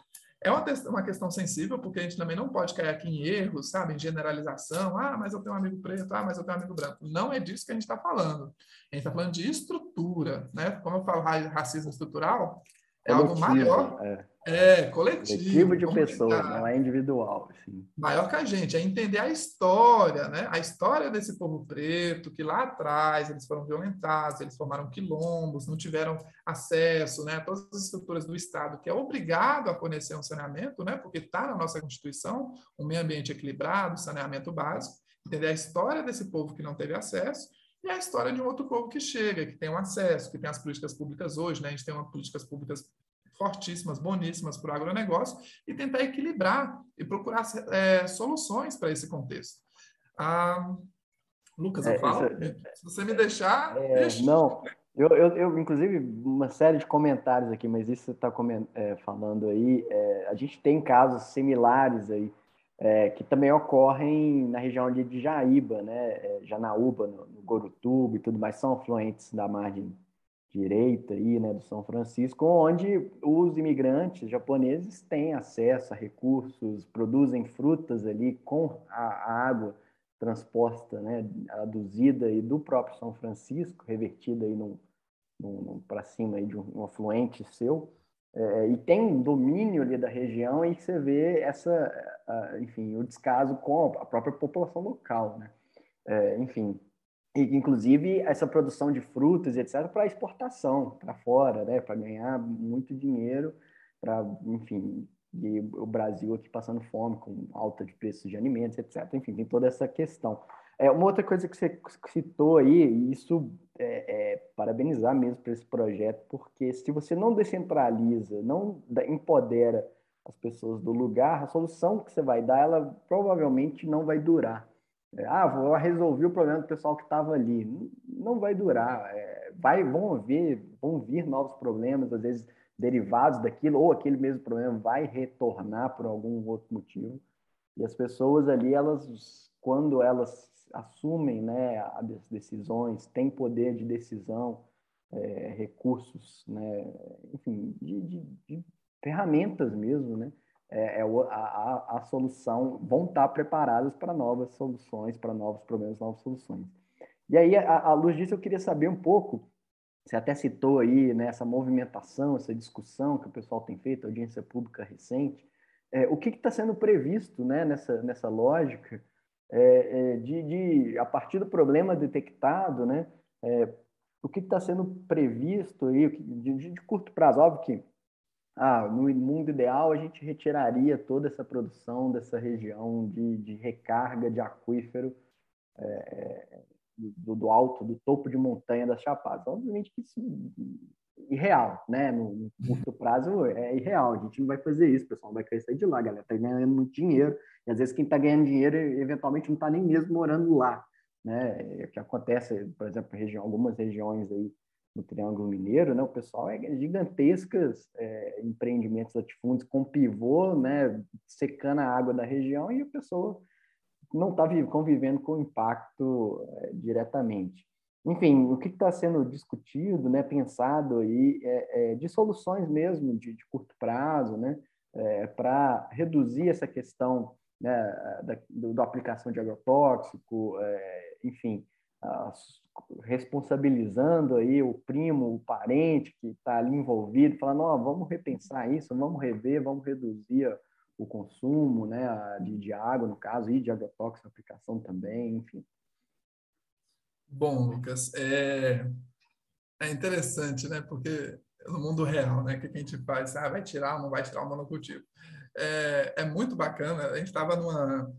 É uma, uma questão sensível, porque a gente também não pode cair aqui em erros, sabe, em generalização. Ah, mas eu tenho um amigo preto, ah, mas eu tenho um amigo branco. Não é disso que a gente está falando. A gente está falando de estrutura, né? Como eu falo racismo estrutural, é algo maior. É. É, coletivo. Coletivo de pessoas, não é individual. Assim. Maior que a gente, é entender a história, né? A história desse povo preto, que lá atrás eles foram violentados, eles formaram quilombos, não tiveram acesso né, a todas as estruturas do Estado, que é obrigado a fornecer um saneamento, né? Porque está na nossa Constituição, um meio ambiente equilibrado, saneamento básico. Entender a história desse povo que não teve acesso e a história de um outro povo que chega, que tem um acesso, que tem as políticas públicas hoje, né? A gente tem uma políticas públicas fortíssimas, boníssimas para o agronegócio e tentar equilibrar e procurar é, soluções para esse contexto. Ah, Lucas, eu é, falo? É, Se você me deixar. É, não, Eu, eu, eu, inclusive, uma série de comentários aqui, mas isso você está é, falando aí, é, a gente tem casos similares aí, é, que também ocorrem na região de Jaíba, né, Janaúba, no, no Gorutuba e tudo mais, são afluentes da margem direita aí, né, do São Francisco, onde os imigrantes japoneses têm acesso a recursos, produzem frutas ali com a, a água transposta, né, aduzida aí do próprio São Francisco, revertida aí num, para cima aí de um, um afluente seu, é, e tem um domínio ali da região e você vê essa, enfim, o descaso com a própria população local, né? É, enfim, inclusive essa produção de frutas, etc., para exportação para fora, né? Para ganhar muito dinheiro, para, enfim, e o Brasil aqui passando fome, com alta de preços de alimentos, etc. Enfim, tem toda essa questão. É, uma outra coisa que você citou aí, e isso é, é parabenizar mesmo para esse projeto, porque se você não descentraliza, não empodera as pessoas do lugar, a solução que você vai dar, ela provavelmente não vai durar. É, ah, vou resolver o problema do pessoal que estava ali. Não vai durar. É, vai, vão ver, vão vir novos problemas, às vezes derivados daquilo, ou aquele mesmo problema vai retornar por algum outro motivo. E as pessoas ali, elas, quando elas assumem né, as decisões, têm poder de decisão, é, recursos, né, enfim, de, de, de, ferramentas mesmo, né, é, é a, a, a, solução, vão estar preparadas para novas soluções, para novos problemas, novas soluções. E aí, a, luz disso, eu queria saber um pouco você até citou aí né, essa movimentação, essa discussão que o pessoal tem feito, audiência pública recente. É, o que está sendo previsto né, nessa, nessa lógica é, é, de, de, a partir do problema detectado, né, é, o que está sendo previsto aí de, de, curto prazo? Óbvio que ah, no mundo ideal a gente retiraria toda essa produção dessa região de, de recarga de aquífero é, do, do, alto, do topo de montanha das Chapadas. Obviamente que isso é irreal, né? No, no curto prazo é irreal. A gente não vai fazer isso, pessoal. Vai crescer de lá, galera. Tá ganhando muito dinheiro. E às vezes quem está ganhando dinheiro, eventualmente, não está nem mesmo morando lá. Né? É o que acontece, por exemplo, região, algumas regiões aí no Triângulo Mineiro, né? O pessoal é gigantescas é, empreendimentos latifúndios com pivô, né? Secando a água da região e a pessoa não está convivendo com o impacto é, diretamente. Enfim, o que está sendo discutido, né, pensado aí, é, é de soluções mesmo de, de curto prazo, né, é, para reduzir essa questão né, da, do, da aplicação de agrotóxico, é, enfim, responsabilizando aí o primo, o parente que está ali envolvido, falando, vamos repensar isso, vamos rever, vamos reduzir o consumo né, de, de água, no caso, e de agrotóxico, aplicação também, enfim. Bom, Lucas, é, é interessante, né? Porque no mundo real, né? O que a gente faz? Ah, vai tirar ou não vai tirar o monocultivo? É, é muito bacana. A gente estava numa,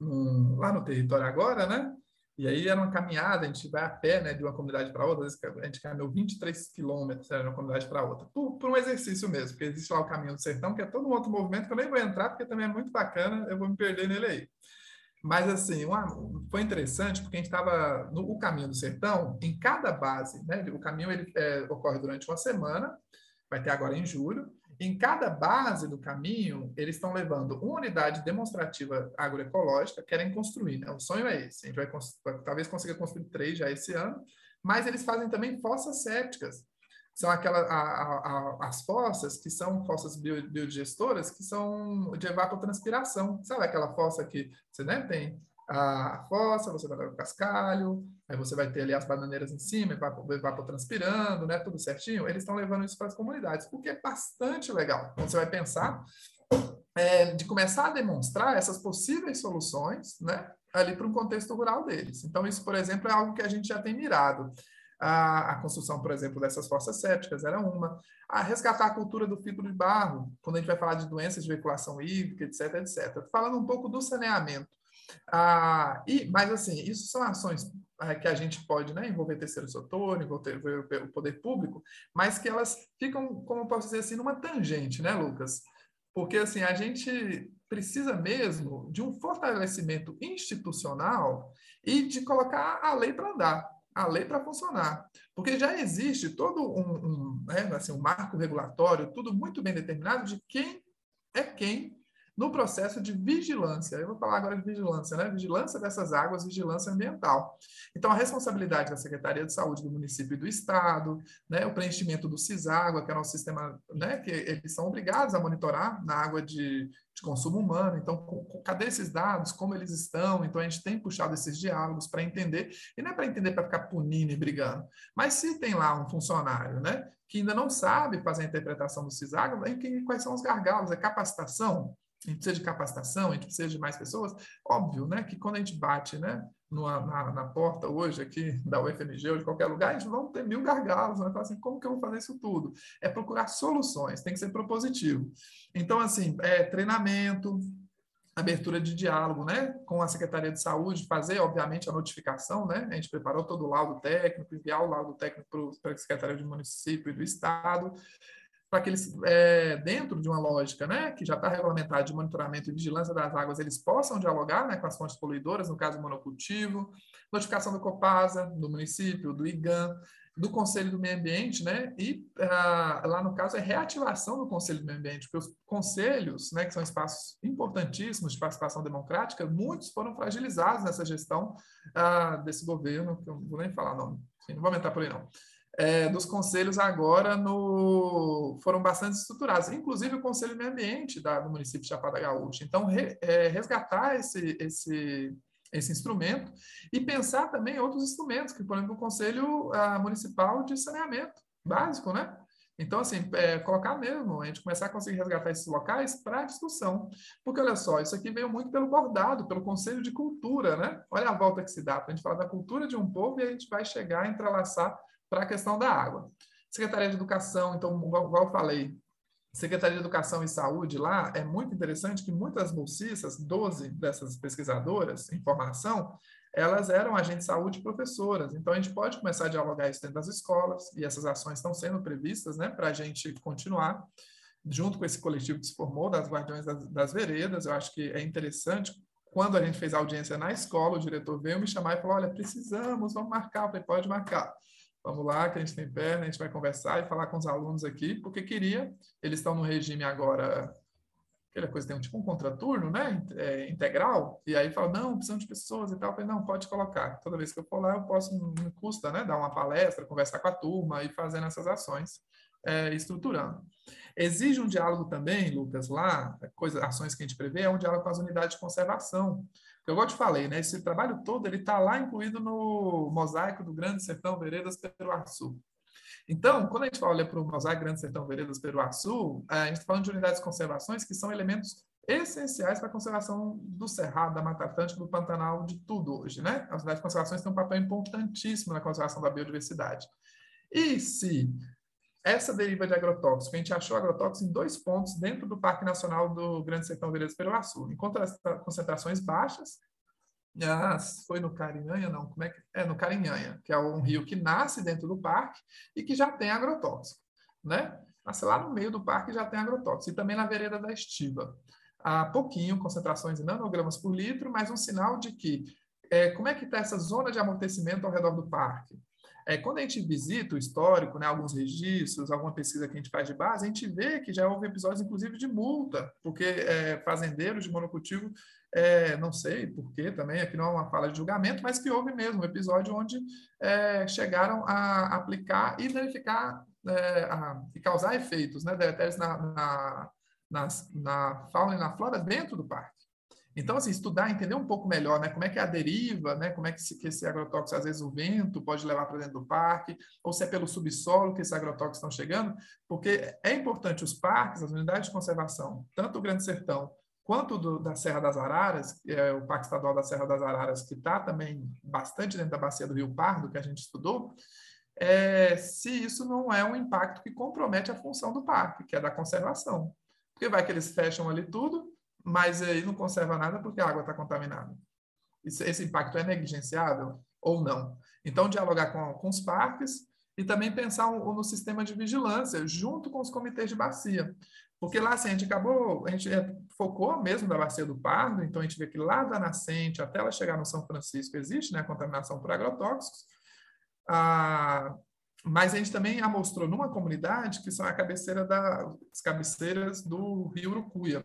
num, lá no território agora, né? E aí era uma caminhada, a gente vai a pé, né, de uma comunidade para outra, a gente caminhou 23 quilômetros de uma comunidade para outra, por, por, um exercício mesmo, porque existe lá o Caminho do Sertão, que é todo um outro movimento que eu nem vou entrar, porque também é muito bacana, eu vou me perder nele aí. Mas, assim, uma, foi interessante, porque a gente estava no Caminho do Sertão, em cada base, né, o caminho ele é, ocorre durante uma semana, vai ter agora em julho, em cada base do caminho, eles estão levando uma unidade demonstrativa agroecológica, querem construir. Né? O sonho é esse. A gente vai talvez consiga construir três já esse ano, mas eles fazem também fossas sépticas. São aquelas as fossas que são fossas bio, biodigestoras, que são de evapotranspiração. Sabe aquela fossa que você né, tem a fossa, você vai dar o cascalho, aí você vai ter ali as bananeiras em cima, evapotranspirando, né, tudo certinho. Eles estão levando isso para as comunidades, o que é bastante legal. Então, você vai pensar é, de começar a demonstrar essas possíveis soluções, né, ali para um contexto rural deles. Então, isso, por exemplo, é algo que a gente já tem mirado. A, a, construção, por exemplo, dessas fossas sépticas era uma. A resgatar a cultura do filtro de barro, quando a gente vai falar de doenças de veiculação hídrica, etc, etc. Falando um pouco do saneamento. Ah, e, mas, assim, isso são ações é, que a gente pode né, envolver terceiro setor, envolver o poder público, mas que elas ficam, como posso dizer assim, numa tangente, né, Lucas? Porque, assim, a gente precisa mesmo de um fortalecimento institucional e de colocar a lei para andar. a lei para funcionar. Porque já existe todo um, um, né, assim, um marco regulatório, tudo muito bem determinado de quem é quem no processo de vigilância. Eu vou falar agora de vigilância, né? Vigilância dessas águas, vigilância ambiental. Então, a responsabilidade da Secretaria de Saúde do município e do Estado, né? o preenchimento do CISÁGUA, que é o nosso sistema, né? que eles são obrigados a monitorar na água de, de consumo humano. Então, com, com, cadê esses dados? Como eles estão? Então, a gente tem puxado esses diálogos para entender, e não é para entender para ficar punindo e brigando, mas se tem lá um funcionário, né? que ainda não sabe fazer a interpretação do CISAGA, quais são os gargalos? É capacitação? A gente precisa de capacitação, a gente precisa de mais pessoas. Óbvio, né, que quando a gente bate, né, numa, na, na, porta hoje aqui da UFMG ou de qualquer lugar, a gente vai ter mil gargalos, vai falar assim, como que eu vou fazer isso tudo? É procurar soluções, tem que ser propositivo. Então, assim, é treinamento, abertura de diálogo, né, com a Secretaria de Saúde, fazer, obviamente, a notificação, né, a gente preparou todo o laudo técnico, enviar o laudo técnico para a Secretaria de Município e do Estado, para que eles, é, dentro de uma lógica né, que já está regulamentada de monitoramento e vigilância das águas, eles possam dialogar né, com as fontes poluidoras, no caso do monocultivo, notificação do Copasa, do município, do IGAM, do Conselho do Meio Ambiente, né? E ah, lá no caso é reativação do Conselho do Meio Ambiente, porque os conselhos, né, que são espaços importantíssimos de participação democrática, muitos foram fragilizados nessa gestão ah, desse governo, que eu não vou nem falar nome, não vou aumentar por aí não é, dos conselhos agora no, foram bastante estruturados, inclusive o Conselho de Meio Ambiente da, do município de Chapada Gaúcha. Então, re, é, resgatar esse, esse, esse instrumento e pensar também outros instrumentos, que, por exemplo, o Conselho a, Municipal de Saneamento Básico, né? Então, assim, é, colocar mesmo, a gente começar a conseguir resgatar esses locais para discussão. Porque, olha só, isso aqui veio muito pelo bordado, pelo Conselho de Cultura, né? Olha a volta que se dá para a gente falar da cultura de um povo e a gente vai chegar a entrelaçar para a questão da água. Secretaria de Educação, então, igual, eu falei, Secretaria de Educação e Saúde lá, é muito interessante que muitas bolsistas, 12 dessas pesquisadoras em formação, elas eram agentes de saúde e professoras. Então, a gente pode começar a dialogar isso dentro das escolas, e essas ações estão sendo previstas né, para a gente continuar, junto com esse coletivo que se formou, das Guardiões das, das Veredas. Eu acho que é interessante. Quando a gente fez a audiência na escola, o diretor veio me chamar e falou: Olha, precisamos, vamos marcar. Eu falei: Pode marcar. Vamos lá, que a gente tem perna, a gente vai conversar e falar com os alunos aqui, porque queria, eles estão no regime agora, aquela coisa, tem um tipo um contraturno, né, é, integral, e aí fala, não, precisamos de pessoas e tal, eu falei, não, pode colocar. Toda vez que eu for lá, eu posso, não custa, né, dar uma palestra, conversar com a turma e fazendo essas ações, é, estruturando. Exige um diálogo também, Lucas, lá, coisa, ações que a gente prevê, é um diálogo com as unidades de conservação, eu igual te falei, né, esse trabalho todo ele está lá incluído no mosaico do Grande Sertão Veredas Peruaçu. Então, quando a gente olha para o mosaico Grande Sertão Veredas Peruaçu, é, a gente está falando de unidades de conservações que são elementos essenciais para a conservação do Cerrado, da Mata Atlântica, do Pantanal, de tudo hoje, né? As unidades de conservações têm um papel importantíssimo na conservação da biodiversidade. E se essa deriva de agrotóxico, a gente achou agrotóxico em dois pontos dentro do Parque Nacional do Grande Sertão Veredas Peruaçu, em concentrações baixas, ah, foi no Carinhanha, não, como é que é no Carinhanha, que é um rio que nasce dentro do parque e que já tem agrotóxico, né? Nasce lá no meio do parque já tem agrotóxico, e também na vereda da Estiva. Há pouquinho, concentrações em nanogramas por litro, mas um sinal de que é, como é que está essa zona de amortecimento ao redor do parque? É, quando a gente visita o histórico, né, alguns registros, alguma pesquisa que a gente faz de base, a gente vê que já houve episódios, inclusive, de multa, porque é, fazendeiros de monocultivo, é, não sei porquê também, aqui não é uma fala de julgamento, mas que houve mesmo um episódio onde é, chegaram a aplicar e verificar é, a, e causar efeitos né, deletérios na, na, na fauna e na flora dentro do parque. Então, assim, estudar, entender um pouco melhor, né, como é que é a deriva, né, como é que, esse, que esse agrotóxico, às vezes, o vento pode levar para dentro do parque, ou se é pelo subsolo que esses agrotóxicos estão chegando, porque é importante os parques, as unidades de conservação, tanto o Grande Sertão quanto do, da Serra das Araras, é o Parque Estadual da Serra das Araras, que está também bastante dentro da bacia do Rio Pardo, que a gente estudou, é, se isso não é um impacto que compromete a função do parque, que é da conservação. Porque vai que eles fecham ali tudo, mas aí não conserva nada porque a água está contaminada. esse impacto é negligenciável ou não? Então, dialogar com, com os parques e também pensar um, no sistema de vigilância junto com os comitês de bacia. Porque lá, assim, a gente acabou, a gente é, focou mesmo da bacia do Pardo, então a gente vê que lá da nascente até ela chegar no São Francisco existe né, a contaminação por agrotóxicos, Ah, mas a gente também amostrou numa comunidade que são a cabeceira da, as cabeceiras do Rio Urucuia.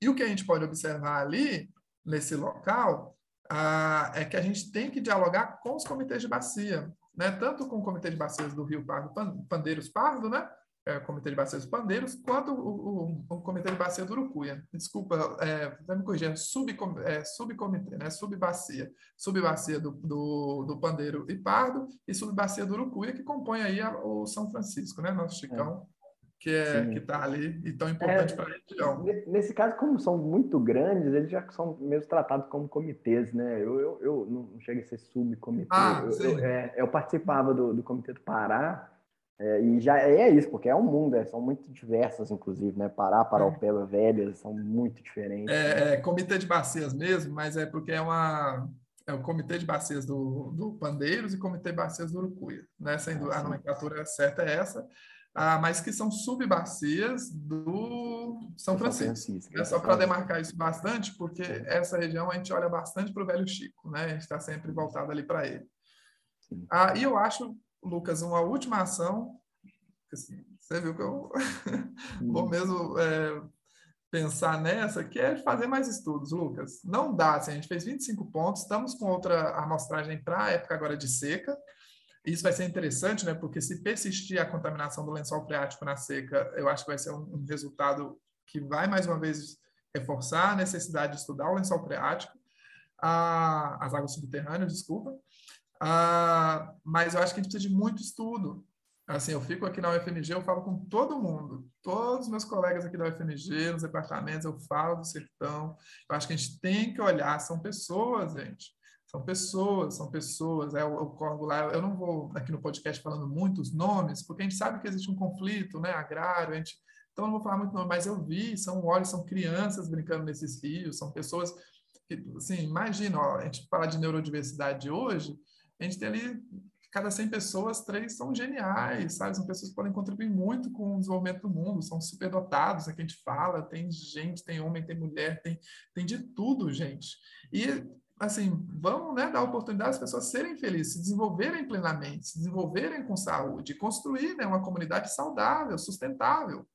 E o que a gente pode observar ali, nesse local, ah, é que a gente tem que dialogar com os comitês de bacia, né? tanto com o Comitê de Bacias do Rio Pardo, Pandeiros Pardo, né? É, o Comitê de Bacias Pandeiros, quanto o, o, o, Comitê de Bacia do Urucuia. Desculpa, é, vai me corrigir, é, subcom, é subcomitê, né? subbacia. Subbacia do, do, do Pandeiro e Pardo e subbacia do Urucuia, que compõe aí a, o São Francisco, né? Nosso Chicão. É que é que está ali e tão importante é, para a região. Nesse caso, como são muito grandes, eles já são mesmo tratados como comitês, né? Eu, eu, eu não chego a ser subcomitê. Ah, eu, eu, é, eu, participava do, do Comitê do Pará é, e já é isso, porque é um mundo, é, são muito diversas, inclusive, né? Pará, Paraupeba, é. Velhas, são muito diferentes. É, né? é, Comitê de Bacias mesmo, mas é porque é uma é o Comitê de Bacias do, do Pandeiros e Comitê de Bacias do Urucuia. Né? Sendo, ah, a nomenclatura certa é essa ah, mas que são subbacias do São Francisco. Francisco é só para demarcar isso bastante, porque essa região a gente olha bastante para o Velho Chico, né? A gente está sempre voltado ali para ele. Ah, e eu acho, Lucas, uma última ação, assim, você viu que eu vou mesmo é, pensar nessa, que é fazer mais estudos, Lucas. Não dá, assim, a gente fez 25 pontos, estamos com outra amostragem para a época agora de seca, isso vai ser interessante, né? Porque se persistir a contaminação do lençol freático na seca, eu acho que vai ser um, um resultado que vai mais uma vez reforçar a necessidade de estudar o lençol freático, ah, as águas subterrâneas, desculpa. Ah, mas eu acho que a gente precisa de muito estudo. Assim, eu fico aqui na UFMG, eu falo com todo mundo, todos os meus colegas aqui da UFMG, nos departamentos, eu falo do sertão. Eu acho que a gente tem que olhar, são pessoas, gente. São pessoas, são pessoas. É, o, Corvo lá, eu não vou aqui no podcast falando muitos nomes, porque a gente sabe que existe um conflito né, agrário, a gente, então não vou falar muito nome, mas eu vi, são olhos, são crianças brincando nesses rios, são pessoas que, assim, imagina, ó, a gente fala de neurodiversidade hoje, a gente tem ali, cada 100 pessoas, três são geniais, sabe? São pessoas que podem contribuir muito com o desenvolvimento do mundo, são superdotados, é que a gente fala, tem gente, tem homem, tem mulher, tem, tem de tudo, gente. E assim, vamos né, dar oportunidade às pessoas serem felizes, se desenvolverem plenamente, se desenvolverem com saúde, construir né, uma comunidade saudável, sustentável.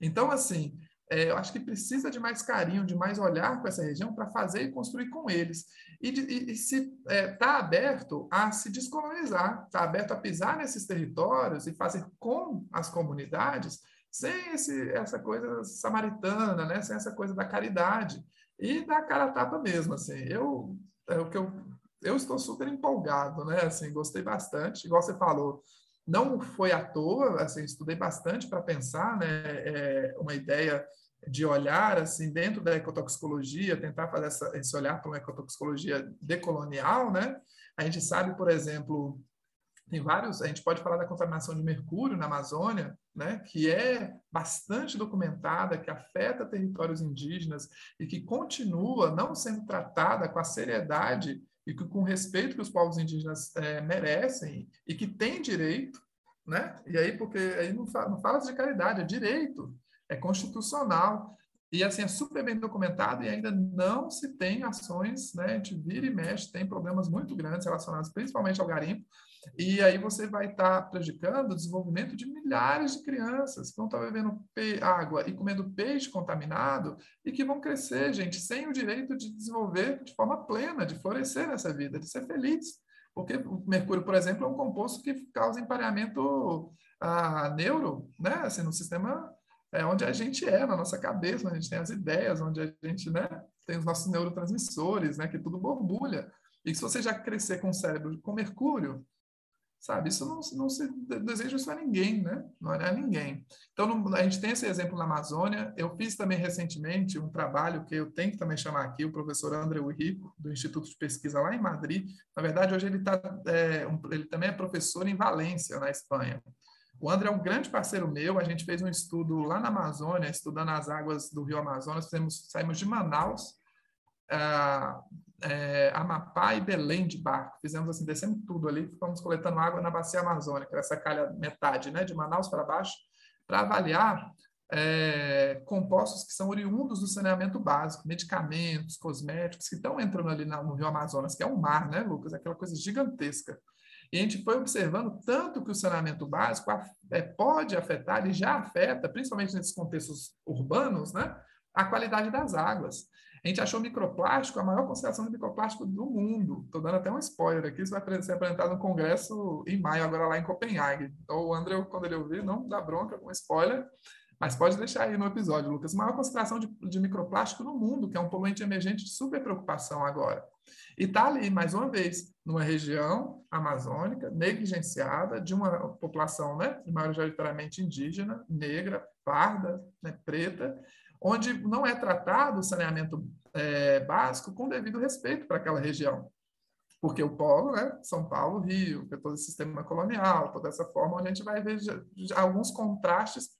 Então, assim, é, eu acho que precisa de mais carinho, de mais olhar com essa região para fazer e construir com eles. E, de, e, e se está é, tá aberto a se descolonizar, está aberto a pisar nesses territórios e fazer com as comunidades sem esse, essa coisa samaritana, né? sem essa coisa da caridade e da cara a tapa mesmo, assim. Eu, é o que eu, eu estou super empolgado, né? Assim, gostei bastante, igual você falou, não foi à toa, assim, estudei bastante para pensar, né? É uma ideia de olhar assim dentro da ecotoxicologia, tentar fazer essa, esse olhar para uma ecotoxicologia decolonial, né? A gente sabe, por exemplo, tem vários, a gente pode falar da contaminação de mercúrio na Amazônia, né, que é bastante documentada, que afeta territórios indígenas e que continua não sendo tratada com a seriedade e com o respeito que os povos indígenas é, merecem e que têm direito, né? E aí, porque aí não fala, não fala de caridade, é direito, é constitucional. E assim, é super bem documentado e ainda não se tem ações, né? A gente vira e mexe, tem problemas muito grandes relacionados principalmente ao garimpo, e aí você vai estar tá prejudicando o desenvolvimento de milhares de crianças que vão estar tá bebendo água e comendo peixe contaminado e que vão crescer, gente, sem o direito de desenvolver de forma plena, de florescer nessa vida, de ser feliz. Porque o mercúrio, por exemplo, é um composto que causa empareamento a neuro, né? Assim, no sistema é onde a gente é, na nossa cabeça, onde a gente tem as ideias, onde a gente, né, tem os nossos neurotransmissores, né, que tudo borbulha. E se você já crescer com o cérebro com mercúrio, sabe? Isso não, não se deseja isso a ninguém, né? Não é a ninguém. Então, a gente tem esse exemplo na Amazônia. Eu fiz também recentemente um trabalho que eu tenho que também chamar aqui, o professor André Rico, do Instituto de Pesquisa lá em Madrid. Na verdade, hoje ele, tá, é, um, ele também é professor em Valência, na Espanha. O André é um grande parceiro meu. A gente fez um estudo lá na Amazônia, estudando as águas do Rio Amazonas. Fizemos, saímos de Manaus, é, Amapá e Belém de barco. Fizemos assim, descemos tudo ali, ficamos coletando água na bacia amazônica, essa calha metade, né, de Manaus para baixo, para avaliar é, compostos que são oriundos do saneamento básico, medicamentos, cosméticos, que estão entrando ali no Rio Amazonas, que é um mar, né, Lucas? Aquela coisa gigantesca. E a gente foi observando tanto que o saneamento básico é, pode afetar e já afeta, principalmente nesses contextos urbanos, né, a qualidade das águas. A gente achou microplástico a maior concentração de microplástico do mundo. Estou dando até um spoiler aqui, isso vai ser apresentado no congresso em maio, agora lá em Copenhague. Então, o André, quando ele ouvir, não dá bronca com spoiler, mas pode deixar aí no episódio, Lucas. Maior concentração de, de microplástico no mundo, que é um poluente emergente de super preocupação agora. E está ali, mais uma vez, numa região amazônica, negligenciada, de uma população né, majoritariamente indígena, negra, parda, né, preta, onde não é tratado o saneamento é, básico com devido respeito para aquela região. Porque o polo, né, São Paulo, Rio, é todo esse sistema colonial, toda essa forma, a gente vai ver alguns contrastes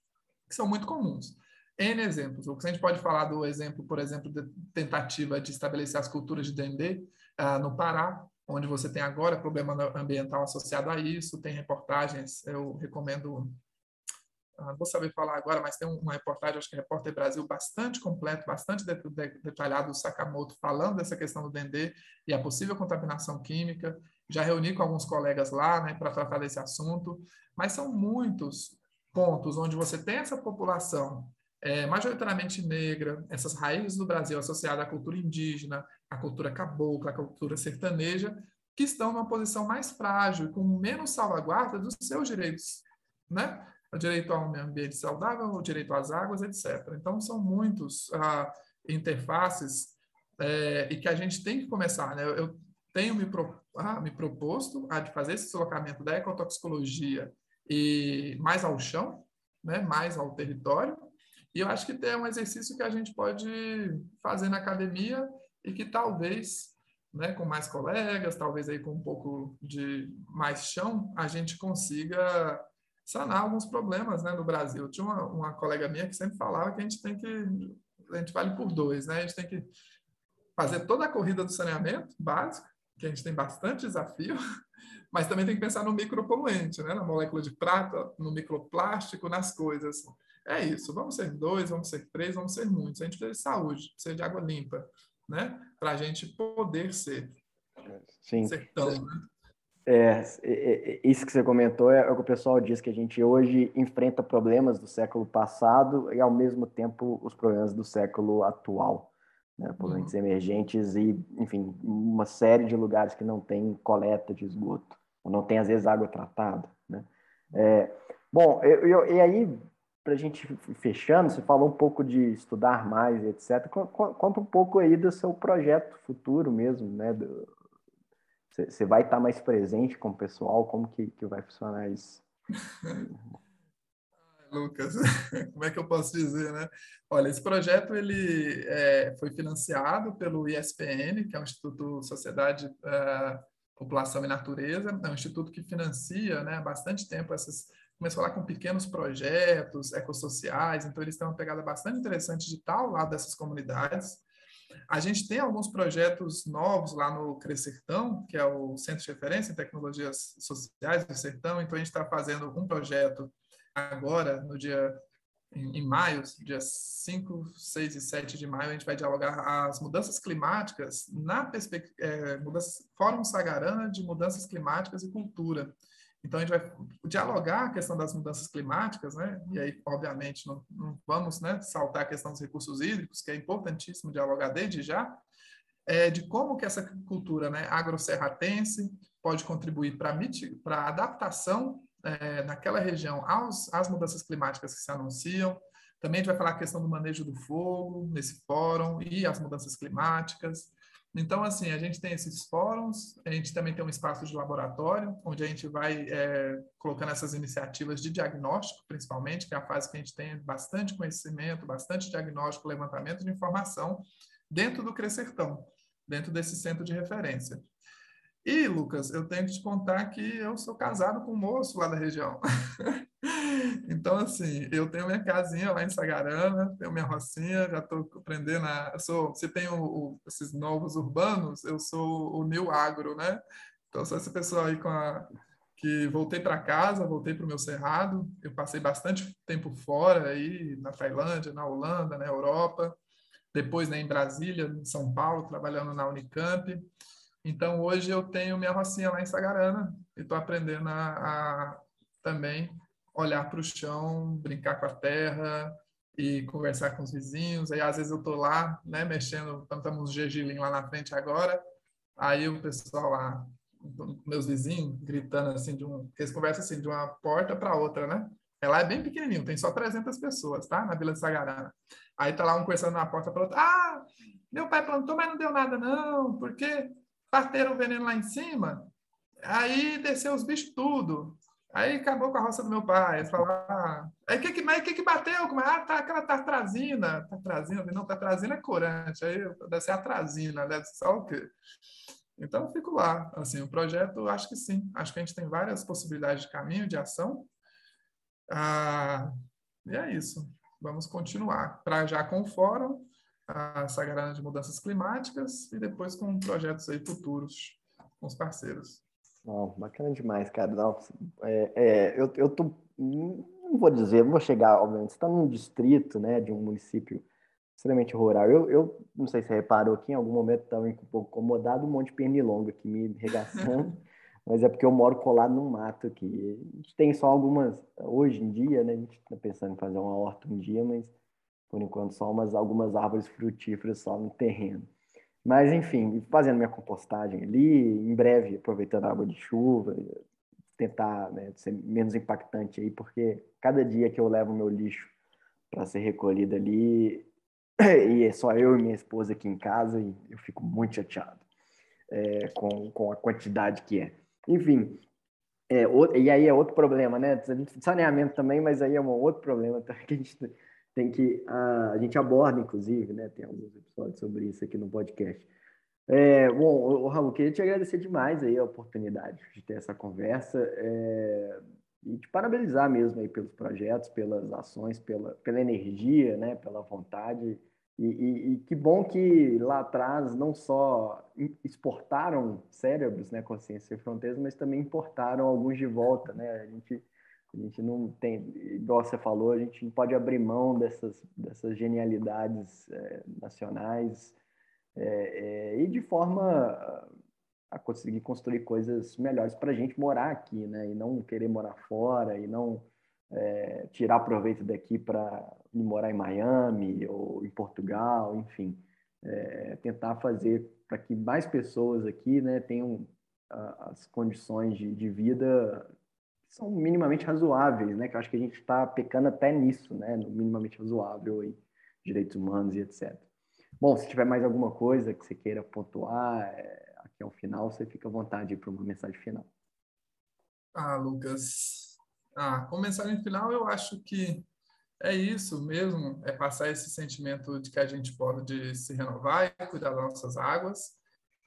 que são muito comuns. N exemplos. O que a gente pode falar do exemplo, por exemplo, de tentativa de estabelecer as culturas de Dendê uh, no Pará, onde você tem agora problema ambiental associado a isso, tem reportagens, eu recomendo não vou saber falar agora, mas tem uma reportagem, acho que é Repórter Brasil, bastante completo, bastante detalhado do Sakamoto, falando dessa questão do Dendê e a possível contaminação química. Já reuni com alguns colegas lá né, para tratar desse assunto, mas são muitos pontos onde você tem essa população é, majoritariamente negra, essas raízes do Brasil associadas à cultura indígena, à cultura cabocla, à cultura sertaneja, que estão numa posição mais frágil com menos salvaguarda dos seus direitos, né? o direito a um ambiente saudável, o direito às águas, etc. Então, são muitos ah, interfaces é, e que a gente tem que começar. Né? Eu tenho me, pro, ah, me proposto a de fazer esse deslocamento da ecotoxicologia e mais ao chão, né? mais ao território, e eu acho que é um exercício que a gente pode fazer na academia e que talvez, né, com mais colegas, talvez aí com um pouco de mais chão, a gente consiga sanar alguns problemas né, no Brasil. Tinha uma, uma colega minha que sempre falava que a gente tem que. A gente vale por dois, né? A gente tem que fazer toda a corrida do saneamento básico, que a gente tem bastante desafio, mas também tem que pensar no micropoluente, né? na molécula de prata, no microplástico, nas coisas. É isso, vamos ser dois, vamos ser três, vamos ser muitos. A gente precisa de saúde, precisa de água limpa, né? Para a gente poder ser Sim. sertão, né? É, isso que você comentou é o que o pessoal diz que a gente hoje enfrenta problemas do século passado e ao mesmo tempo os problemas do século atual, né? problemas uhum. emergentes e, enfim, uma série de lugares que não tem coleta de esgoto ou não tem às vezes água tratada, né? É, bom, eu, eu, e aí para a gente fechando, você falou um pouco de estudar mais, etc. Conta um pouco aí do seu projeto futuro mesmo, né? Você vai estar mais presente com o pessoal? Como que, que vai funcionar isso? Lucas, como é que eu posso dizer, né? Olha, esse projeto ele é, foi financiado pelo ISPN, que é o Instituto Sociedade, uh, População e Natureza, é um instituto que financia, né, há bastante tempo essas começou lá com pequenos projetos ecossociais, então eles têm uma pegada bastante interessante de ao lado dessas comunidades. A gente tem alguns projetos novos lá no Crescertão, que é o Centro de Referência em Tecnologias Sociais do Sertão. Então, a gente está fazendo um projeto agora, no dia em, maio, dia 5, 6 e 7 de maio, a gente vai dialogar as mudanças climáticas na perspectiva, é, Fórum Sagarana de Mudanças Climáticas e Cultura. Então, a gente vai dialogar a questão das mudanças climáticas, né? E aí, obviamente, não, não vamos né, saltar a questão dos recursos hídricos, que é importantíssimo dialogar desde já, é, de como que essa cultura né, agroserratense pode contribuir para a adaptação é, naquela região aos, às mudanças climáticas que se anunciam. Também a gente vai falar a questão do manejo do fogo nesse fórum e as mudanças climáticas. Então, assim, a gente tem esses fóruns, a gente também tem um espaço de laboratório, onde a gente vai é, colocando essas iniciativas de diagnóstico, principalmente, que é a fase que a gente tem bastante conhecimento, bastante diagnóstico, levantamento de informação, dentro do Crescertão, dentro desse centro de referência. E, Lucas, eu tenho que te contar que eu sou casado com um moço lá da região. então, assim, eu tenho minha casinha lá em Sagarana, tenho minha rocinha, já estou aprendendo a... Eu sou, se tem o, o, esses novos urbanos, eu sou o new agro, né? Então, sou essa pessoa aí com a, que voltei para casa, voltei para o meu cerrado. Eu passei bastante tempo fora aí, na Tailândia, na Holanda, na Europa. Depois, né, em Brasília, em São Paulo, trabalhando na Unicamp. Então, hoje eu tenho minha rocinha lá em Sagarana e estou aprendendo a, a também olhar para o chão, brincar com a terra e conversar com os vizinhos. Aí, às vezes, eu estou lá, né, mexendo, plantamos um gergelim lá na frente agora, aí o pessoal lá, meus vizinhos, gritando assim, de um, eles conversam assim, de uma porta para outra, né? Ela é bem pequenininho, tem só 300 pessoas, tá? Na Vila de Sagarana. Aí tá lá um conversando na porta para outra. Ah, meu pai plantou, mas não deu nada não, porque parteram o veneno lá em cima, aí desceu os bichos tudo. Aí acabou com a roça do meu pai. Falar, ah, aí que que, mas que que bateu? Ah, tá aquela tartrazina. Tartrazina? Não, tartrazina é corante. Aí deve ser atrazina, deve ser só o quê? Então eu fico lá. Assim, o projeto, acho que sim. Acho que a gente tem várias possibilidades de caminho, de ação. Ah, e é isso. Vamos continuar. Para já com o fórum, a Sagrada de Mudanças Climáticas e depois com projetos aí futuros com os parceiros. Não, bacana demais, cara. Não, é, é, eu, eu tô, não vou dizer, não vou chegar, obviamente, você está num distrito, né, de um município extremamente rural. Eu, eu não sei se você reparou aqui, em algum momento estava um pouco incomodado, um monte de pernilongo aqui me regaçando, mas é porque eu moro colado num mato aqui. A gente tem só algumas, hoje em dia, né, a gente está pensando em fazer uma horta um dia, mas por enquanto só umas, algumas árvores frutíferas só no terreno. Mas, enfim, fazendo minha compostagem ali, em breve aproveitando a água de chuva, tentar né, ser menos impactante aí, porque cada dia que eu levo meu lixo para ser recolhido ali, e é só eu e minha esposa aqui em casa, e eu fico muito chateado é, com, com a quantidade que é. Enfim, é, e aí é outro problema, né? Saneamento também, mas aí é um outro problema que a gente tem que a, a gente aborda, inclusive, né? Tem alguns episódios sobre isso aqui no podcast. É, bom, Raul, queria te agradecer demais aí a oportunidade de ter essa conversa é, e te parabenizar mesmo aí pelos projetos, pelas ações, pela, pela energia, né? Pela vontade. E, e, e que bom que lá atrás não só exportaram cérebros, né, consciência e fronteiras, mas também importaram alguns de volta, né? A gente a gente não tem, igual você falou, a gente não pode abrir mão dessas, dessas genialidades é, nacionais é, é, e de forma a conseguir construir coisas melhores para a gente morar aqui, né? E não querer morar fora e não tirar proveito daqui para morar em Miami ou em Portugal, enfim, tentar fazer para que mais pessoas aqui, né, tenham as condições de, de vida são minimamente razoáveis, né? Que eu acho que a gente está pecando até nisso, né? No minimamente razoável e direitos humanos e etc. Bom, se tiver mais alguma coisa que você queira pontuar é, aqui ao final, você fica à vontade para uma mensagem final. Ah, Lucas. Ah, com mensagem final, eu acho que é isso mesmo, é passar esse sentimento de que a gente pode se renovar e cuidar das nossas águas,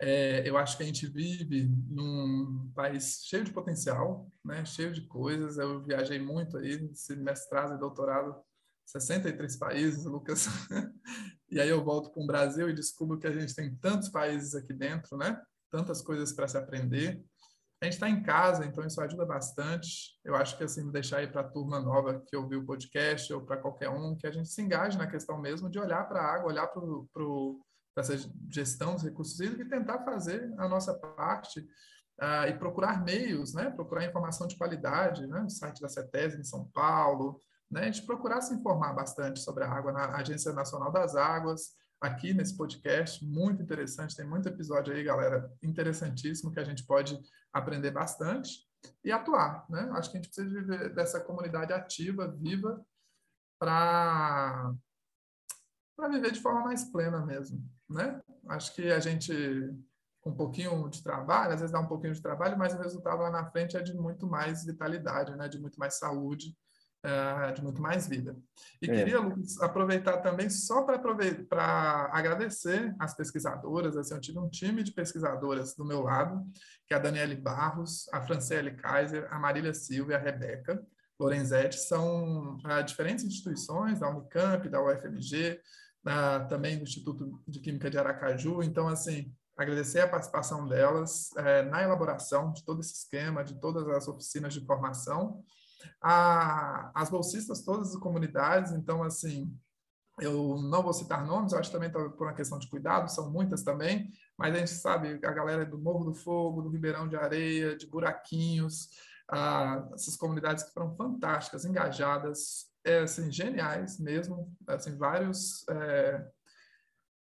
é, eu acho que a gente vive num país cheio de potencial, né? cheio de coisas. Eu viajei muito aí, mestrado e doutorado, 63 países, Lucas. e aí eu volto para o Brasil e descubro que a gente tem tantos países aqui dentro, né? Tantas coisas para se aprender. A gente está em casa, então isso ajuda bastante. Eu acho que assim, deixar aí para a turma nova que ouviu o podcast ou para qualquer um, que a gente se engaje na questão mesmo de olhar para a água, olhar para o para essa gestão dos recursos hídricos e tentar fazer a nossa parte uh, e procurar meios, né? procurar informação de qualidade, né? no site da CETES em São Paulo, né? gente procurar se informar bastante sobre a água na Agência Nacional das Águas, aqui nesse podcast, muito interessante, tem muito episódio aí, galera, interessantíssimo, que a gente pode aprender bastante e atuar, né? Acho que a gente precisa viver dessa comunidade ativa, viva, para para viver de forma mais plena mesmo, né? Acho que a gente com um pouquinho de trabalho, às vezes dá um pouquinho de trabalho, mas o resultado lá na frente é de muito mais vitalidade, né? De muito mais saúde, é, de muito mais vida. E é. queria, Lucas, aproveitar também só para agradecer as pesquisadoras. Assim, eu tive um time de pesquisadoras do meu lado, que é a Daniele Barros, a Franciele Kaiser, a Marília Silva e a Rebeca Lorenzetti, são uh, diferentes instituições, da Unicamp, da UFMG, também do Instituto de Química de Aracaju. Então, assim, agradecer a participação delas uh, na elaboração de todo esse esquema, de todas as oficinas de formação. A, as bolsistas, todas as comunidades, então, assim, Eu não vou citar nomes, acho que também tá por uma questão de cuidado, são muitas também, mas a gente sabe a galera do Morro do Fogo, do Ribeirão de Areia, de Buraquinhos, ah, essas comunidades que foram fantásticas, engajadas, é, assim, geniais mesmo, assim, vários é,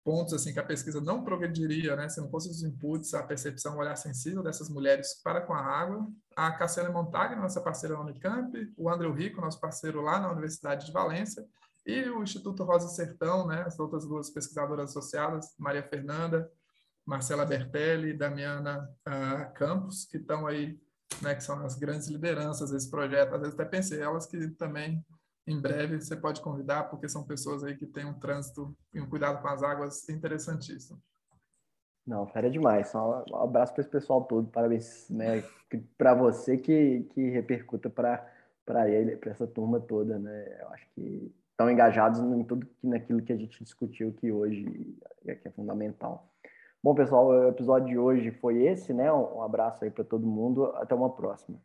pontos assim que a pesquisa não progrediria, né, se não fossem os inputs, a percepção, o olhar sensível dessas mulheres para com a água. A Cassiane Montagna, nossa parceira na Unicamp, o André Rico, nosso parceiro lá na Universidade de Valência, e o Instituto Rosa Sertão, né, as outras duas pesquisadoras associadas, Maria Fernanda, Marcela Bertelli Damiana uh, Campos, que estão aí, né, que são as grandes lideranças desse projeto. Às vezes até pensei, elas que também em breve você pode convidar, porque são pessoas aí que têm um trânsito e um cuidado com as águas interessantíssimo. Não, fera demais. Só um abraço para esse pessoal todo. Parabéns né, para você que, que repercuta para ele, para essa turma toda. Né? Eu acho que estão engajados em tudo naquilo que a gente discutiu aqui hoje, que é fundamental. Bom, pessoal, o episódio de hoje foi esse, né? Um abraço aí para todo mundo. Até uma próxima.